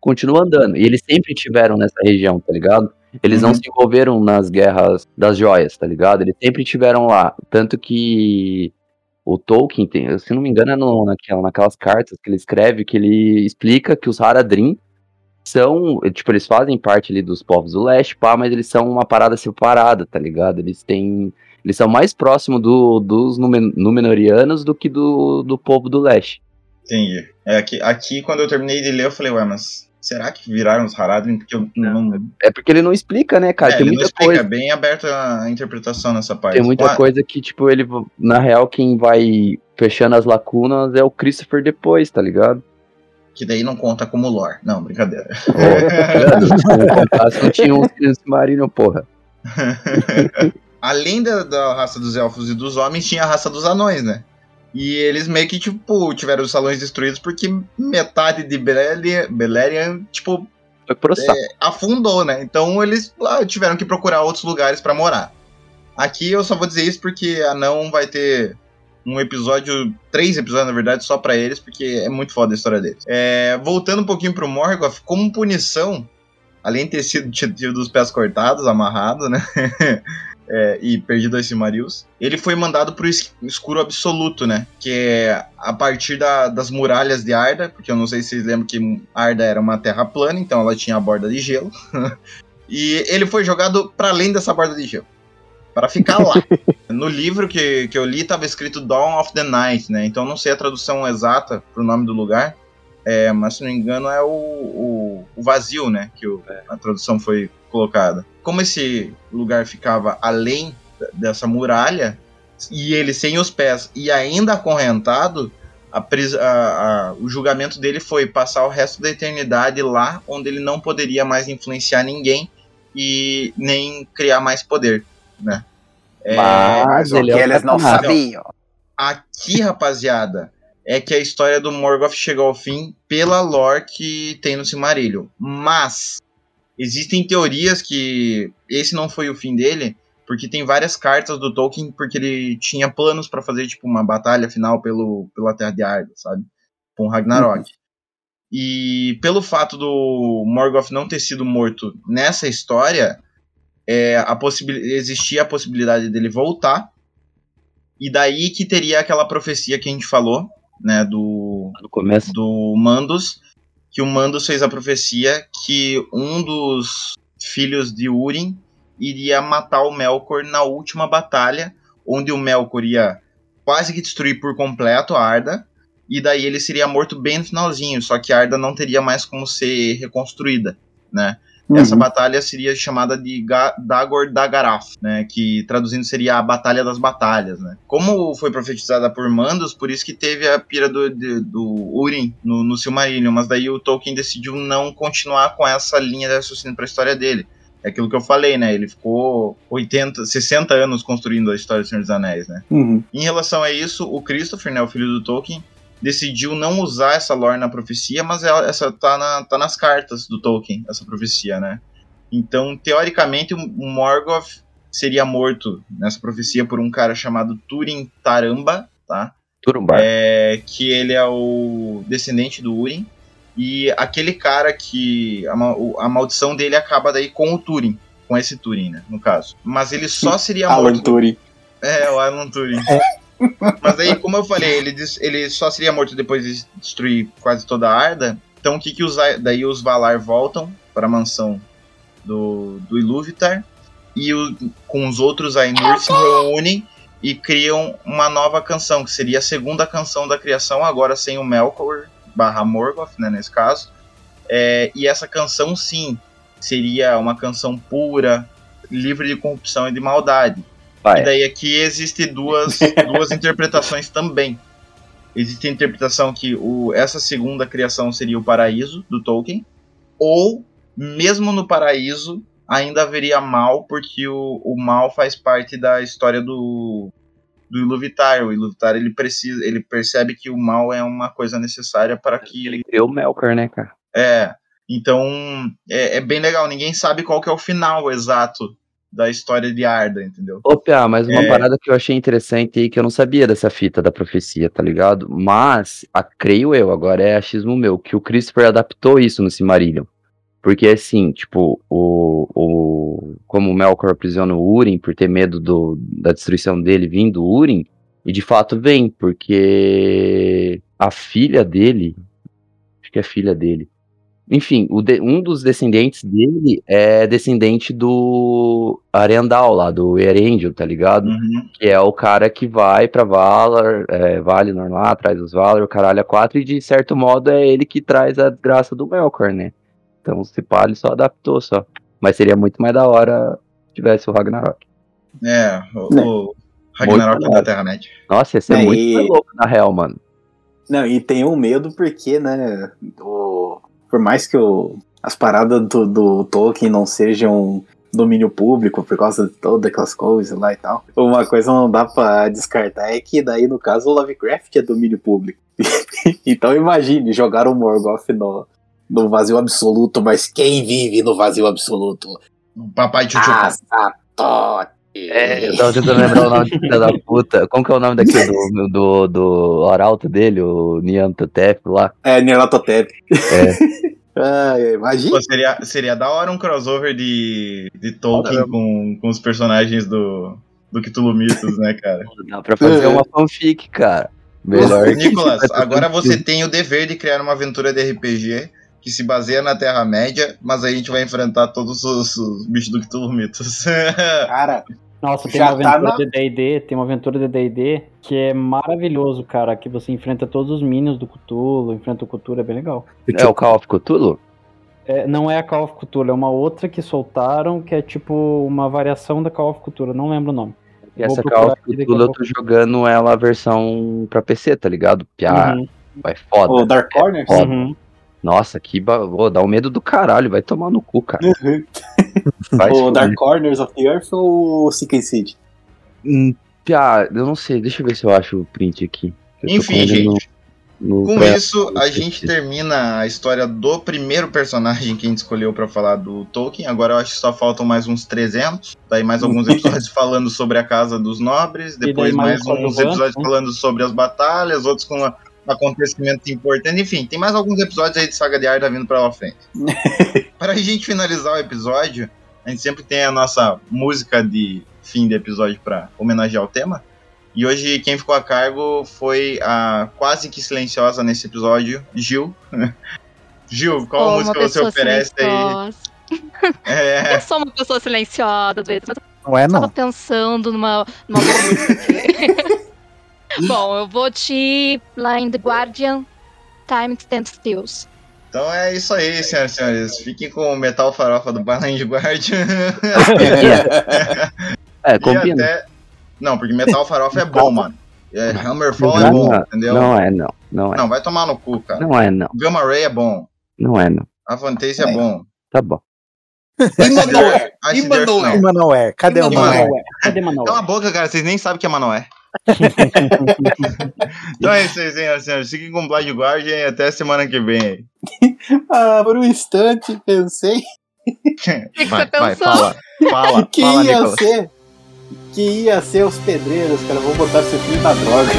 continua andando. E eles sempre tiveram nessa região, tá ligado? Eles não Uhum. se envolveram nas guerras das joias, tá ligado? Eles sempre tiveram lá. Tanto que o Tolkien, tem, se não me engano, é no, naquela, naquelas cartas que ele escreve, que ele explica que os Haradrim são, tipo, eles fazem parte ali dos povos do leste, pá, mas eles são uma parada separada, tá ligado? Eles têm. Eles são mais próximos do, dos Númen- Númenóreanos do que do, do povo do leste. Entendi. É, aqui, aqui, quando eu terminei de ler, eu falei, ué, mas será que viraram os Haradrim? Porque eu não. É porque ele não explica, né, cara? é, tem ele não muita explica, coisa. é bem aberta a interpretação nessa parte. Tem muita Ah, coisa que, tipo, ele. Na real, quem vai fechando as lacunas é o Christopher depois, tá ligado? Que daí não conta como lore. Não, brincadeira. [laughs] Se não tinha um Marino, porra. [laughs] Além da, da raça dos elfos e dos homens, tinha a raça dos anões, né? E eles meio que, tipo, tiveram os salões destruídos porque metade de Beleriand, Beleriand tipo, saco. afundou, né? Então eles ah, tiveram que procurar outros lugares pra morar. Aqui eu só vou dizer isso porque Anão vai ter um episódio, três episódios na verdade, só pra eles, porque é muito foda a história deles. É, voltando um pouquinho pro Morgoth, como punição, além de ter sido tido dos pés cortados, amarrado, né? [laughs] É, e perdido esse Marius, ele foi mandado pro es- escuro absoluto, né? Que é a partir da- das muralhas de Arda, porque eu não sei se vocês lembram que Arda era uma terra plana, então ela tinha a borda de gelo. [laughs] e ele foi jogado para além dessa borda de gelo. Para ficar lá. [laughs] no livro que, que eu li estava escrito Dawn of the Night, né? Então eu não sei a tradução exata pro nome do lugar. É, mas se não me engano é o, o, o vazio, né? Que o- a tradução foi colocada. Como esse lugar ficava além dessa muralha, e ele sem os pés e ainda acorrentado, a pris- a- a- o julgamento dele foi passar o resto da eternidade lá, onde ele não poderia mais influenciar ninguém e nem criar mais poder, né? É, Mas O que é o eles não sabiam. Aqui, rapaziada, é que a história do Morgoth chegou ao fim pela lore que tem no Silmarillion. Mas existem teorias que esse não foi o fim dele, porque tem várias cartas do Tolkien, porque ele tinha planos pra fazer tipo uma batalha final pelo, pela Terra de Arda, sabe? Com Ragnarok. E pelo fato do Morgoth não ter sido morto nessa história, é, a existia a possibilidade dele voltar. E daí que teria aquela profecia que a gente falou, né, do, começo. do Mandos, que o Mandos fez a profecia que um dos filhos de Urim iria matar o Melkor na última batalha, onde o Melkor ia quase que destruir por completo a Arda, e daí ele seria morto bem no finalzinho, só que Arda não teria mais como ser reconstruída, né? Essa Uhum. batalha seria chamada de Ga Dagor Dagaraf, né? Que traduzindo seria a Batalha das Batalhas, né? Como foi profetizada por Mandos, por isso que teve a pira do, de- do Urim no, no Silmarillion, mas daí o Tolkien decidiu não continuar com essa linha de raciocínio para a história dele. É aquilo que eu falei, né? Ele ficou 80, 60 anos construindo a história do Senhor dos Anéis, né? Uhum. Em relação a isso, o Christopher, né, o filho do Tolkien, decidiu não usar essa lore na profecia, mas ela, essa tá, na, tá nas cartas do Tolkien, essa profecia, né? Então, teoricamente, o Morgoth seria morto nessa profecia por um cara chamado Turin Taramba, tá? Turumbar. É, que ele é o descendente do Urim. E aquele cara que. A, a maldição dele acaba daí com o Turin. Com esse Turin, né? No caso. Mas ele só seria Alan morto. Turing. É, o Alan Turing. Mas aí, como eu falei, ele, ele só seria morto depois de destruir quase toda a Arda. Então o que que os daí os Valar voltam para a mansão do, do Ilúvatar e o- com os outros Ainur se reúnem e criam uma nova canção, que seria a segunda canção da criação, agora sem o Melkor barra Morgoth, né, nesse caso. É, e essa canção, sim, seria uma canção pura, livre de corrupção e de maldade. Vai. E daí aqui existe duas, [laughs] duas interpretações também. Existe a interpretação que o, essa segunda criação seria o paraíso do Tolkien, ou mesmo no paraíso ainda haveria mal, porque o, o mal faz parte da história do, do Iluvatar. O Iluvatar ele precisa, ele percebe que o mal é uma coisa necessária para que Ele criou o Melkor, né, cara? é, então é, é bem legal. Ninguém sabe qual que é o final exato da história de Arda, entendeu? Ô, Pia, mas uma É. parada que eu achei interessante aí, que eu não sabia dessa fita da profecia, tá ligado? Mas, a, creio eu, agora é achismo meu, que o Christopher adaptou isso no Silmarillion. Porque, assim, tipo, o, o, como o Melkor aprisiona o Urim por ter medo do, da destruição dele vindo do Urim, e de fato vem, porque a filha dele, acho que é filha dele, enfim, o de- um dos descendentes dele é descendente do Arendal lá, do Erendil, tá ligado? Uhum. Que é o cara que vai pra Valar, é, Valinor lá, traz os Valar, o caralho a quatro, e de certo modo é ele que traz a desgraça do Melkor, né? Então, se pá, ele só adaptou só. Mas seria muito mais da hora se tivesse o Ragnarok. É, o, Né. o Ragnarok Muito da Terra-média. Nossa, ia ser É, muito e- louco, na real, mano. Não, e tem um medo porque, né, o- por mais que o- as paradas do, do Tolkien não sejam domínio público por causa de todas aquelas coisas lá e tal, uma coisa não dá pra descartar é que daí, no caso, o Lovecraft é domínio público. [laughs] então imagine, jogar o Morgoth no, no vazio absoluto, mas quem vive no vazio absoluto? Papai Tchutchu. É, eu tava tentando lembrar o nome do filho da puta. Como que é o nome daquele do, do, do arauto dele, o Niantotep lá? É, Nyarlathotep. É. [laughs] Ah, imagina. Pô, seria, seria da hora um crossover de, de Tolkien com, com os personagens do, do Cthulhu Mythos, né, cara? Dá pra fazer uma fanfic, cara. Melhor que Nicolas, agora você tem o dever de criar uma aventura de RPG que se baseia na Terra-média, mas aí a gente vai enfrentar todos os, os bichos do Cthulhu Mythos. [laughs] Cara, Nossa, tem Já uma tá aventura na- de D&D, tem uma aventura de D&D que é maravilhoso, cara, que você enfrenta todos os minions do Cthulhu, enfrenta o Cthulhu, é bem legal. É o Call of Cthulhu? É, não é a Call of Cthulhu, é uma outra que soltaram que é tipo uma variação da Call of Cthulhu, não lembro o nome. E Vou essa Call of Cthulhu eu tô jogando ela a versão pra PC, tá ligado? Piá, Uhum, vai foda. o Dark Corners. Foda. uhum. Nossa, que ba... Ô, dá um medo do caralho, vai tomar no cu, cara. Se [laughs] o Dark. Corners of the Earth ou o Seeking Seed? Hum, Piá, eu não sei, deixa eu ver se eu acho o print aqui. Eu Enfim, com ele no- gente. no Com pré- isso, a gente termina a história do primeiro personagem que a gente escolheu pra falar do Tolkien. Agora eu acho que só faltam mais uns 300. Daí mais alguns [laughs] episódios falando sobre a Casa dos Nobres. Depois mais mais uns uns coadjuvantes, episódios né? falando sobre as batalhas. Outros com a- acontecimentos importantes. Enfim, tem mais alguns episódios aí de Saga de Arda vindo pra lá frente. [laughs] Para a gente finalizar o episódio, a gente sempre tem a nossa música de fim de episódio para homenagear o tema. E hoje quem ficou a cargo foi a quase que silenciosa nesse episódio, Gil. [laughs] Gil, qual música você oferece aí? silenciosa. [laughs] É, Eu sou uma pessoa silenciosa às vezes, mas Não é, eu tava não. pensando numa, numa música. Bom, eu vou de Blind Guardian Time Stand Stills. Então é isso aí, senhoras e senhores. Fiquem com o Metal Farofa do Blind Guardian. É, [laughs] e combina. até... Não, porque Metal Farofa é [laughs] bom, mano. É, Hammerfall é Não, bom, não, entendeu? Não é, não. Não é. Não, vai tomar no cu, cara. Não é, não. Gamma Ray é bom. Não é, não. Avantasia é bom. Tá bom. E Manoé? Cadê o? Manoé? Cadê Manoé? Cala a boca, cara. Vocês nem sabem o que é Manoé. [laughs] então é isso aí, senhoras e senhores. Fiquem com o Blind Guardian e até semana que vem. [laughs] Ah, por um instante pensei [laughs] que você Vai, vai, pensou? fala. Fala, que fala, ia Nicolas. ser. Que ia ser os pedreiros, cara. Vão botar seu filho na droga.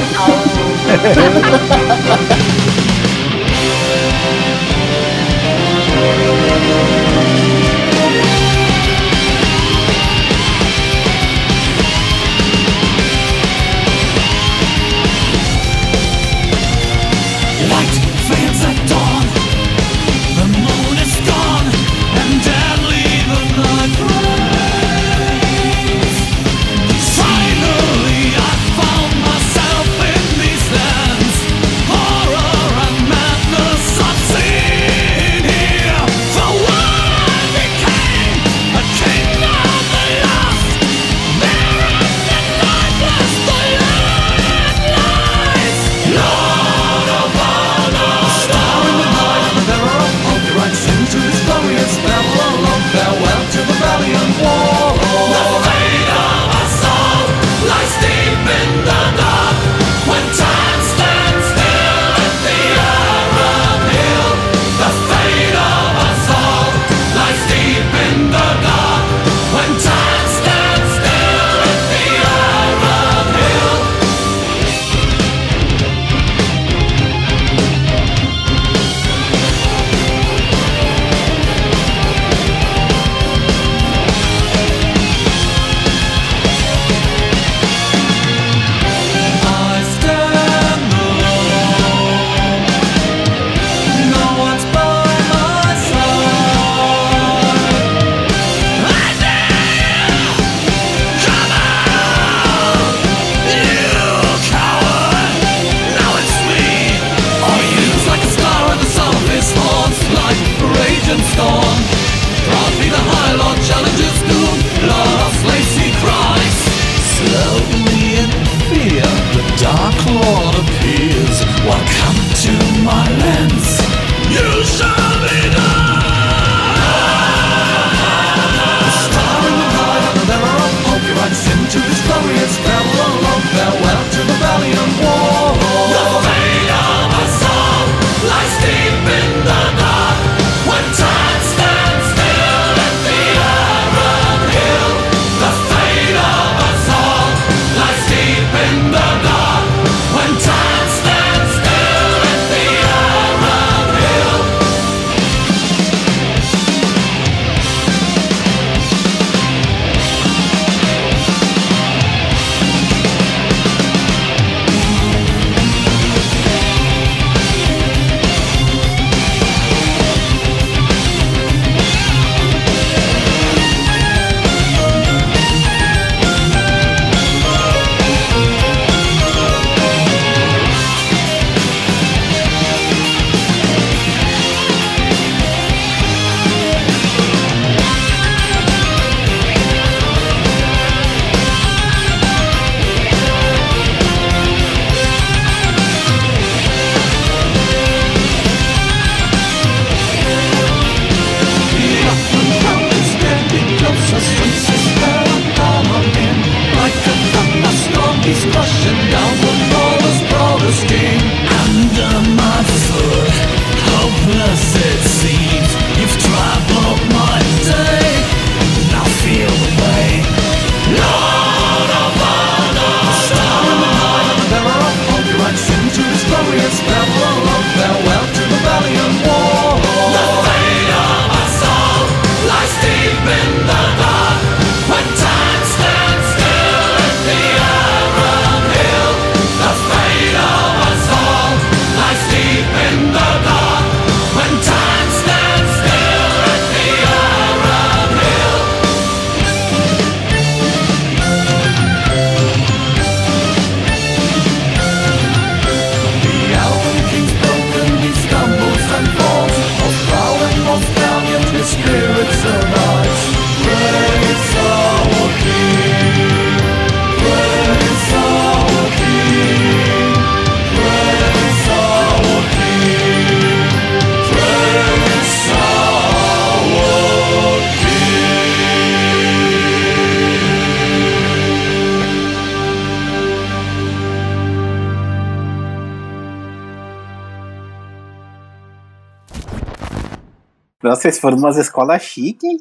Vocês foram umas escolas chiques, hein?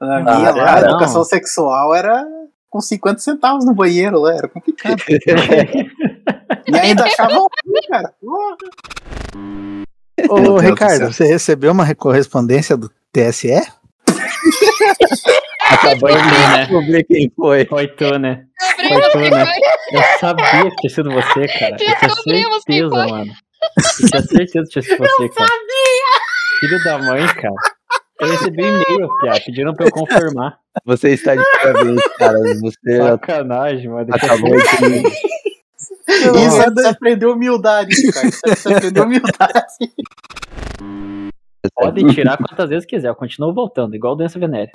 Na Ah, minha lá, a não. educação sexual era com 50 centavos no banheiro lá, era complicado. [laughs] e ainda achavam ruim, cara. Porra. Ô, Ricardo, você recebeu uma correspondência do TSE? [laughs] Acabou de ler, né? Descobri quem foi. Foi tu, né? Foi tu, né? Eu sabia que tinha sido você, cara. Eu tinha certeza, mano. Eu tinha certeza que tinha sido você, cara. Filho da mãe, cara. Eu recebi um e-mail, Pia, pediram pra eu confirmar. Você está de parabéns, cara. Você Sacanagem, mano. Acabou de. [laughs] Isso é você aprendeu humildade, cara. Isso é você aprendeu humildade. Pode tirar quantas vezes quiser, eu continuo voltando, igual doença venérea.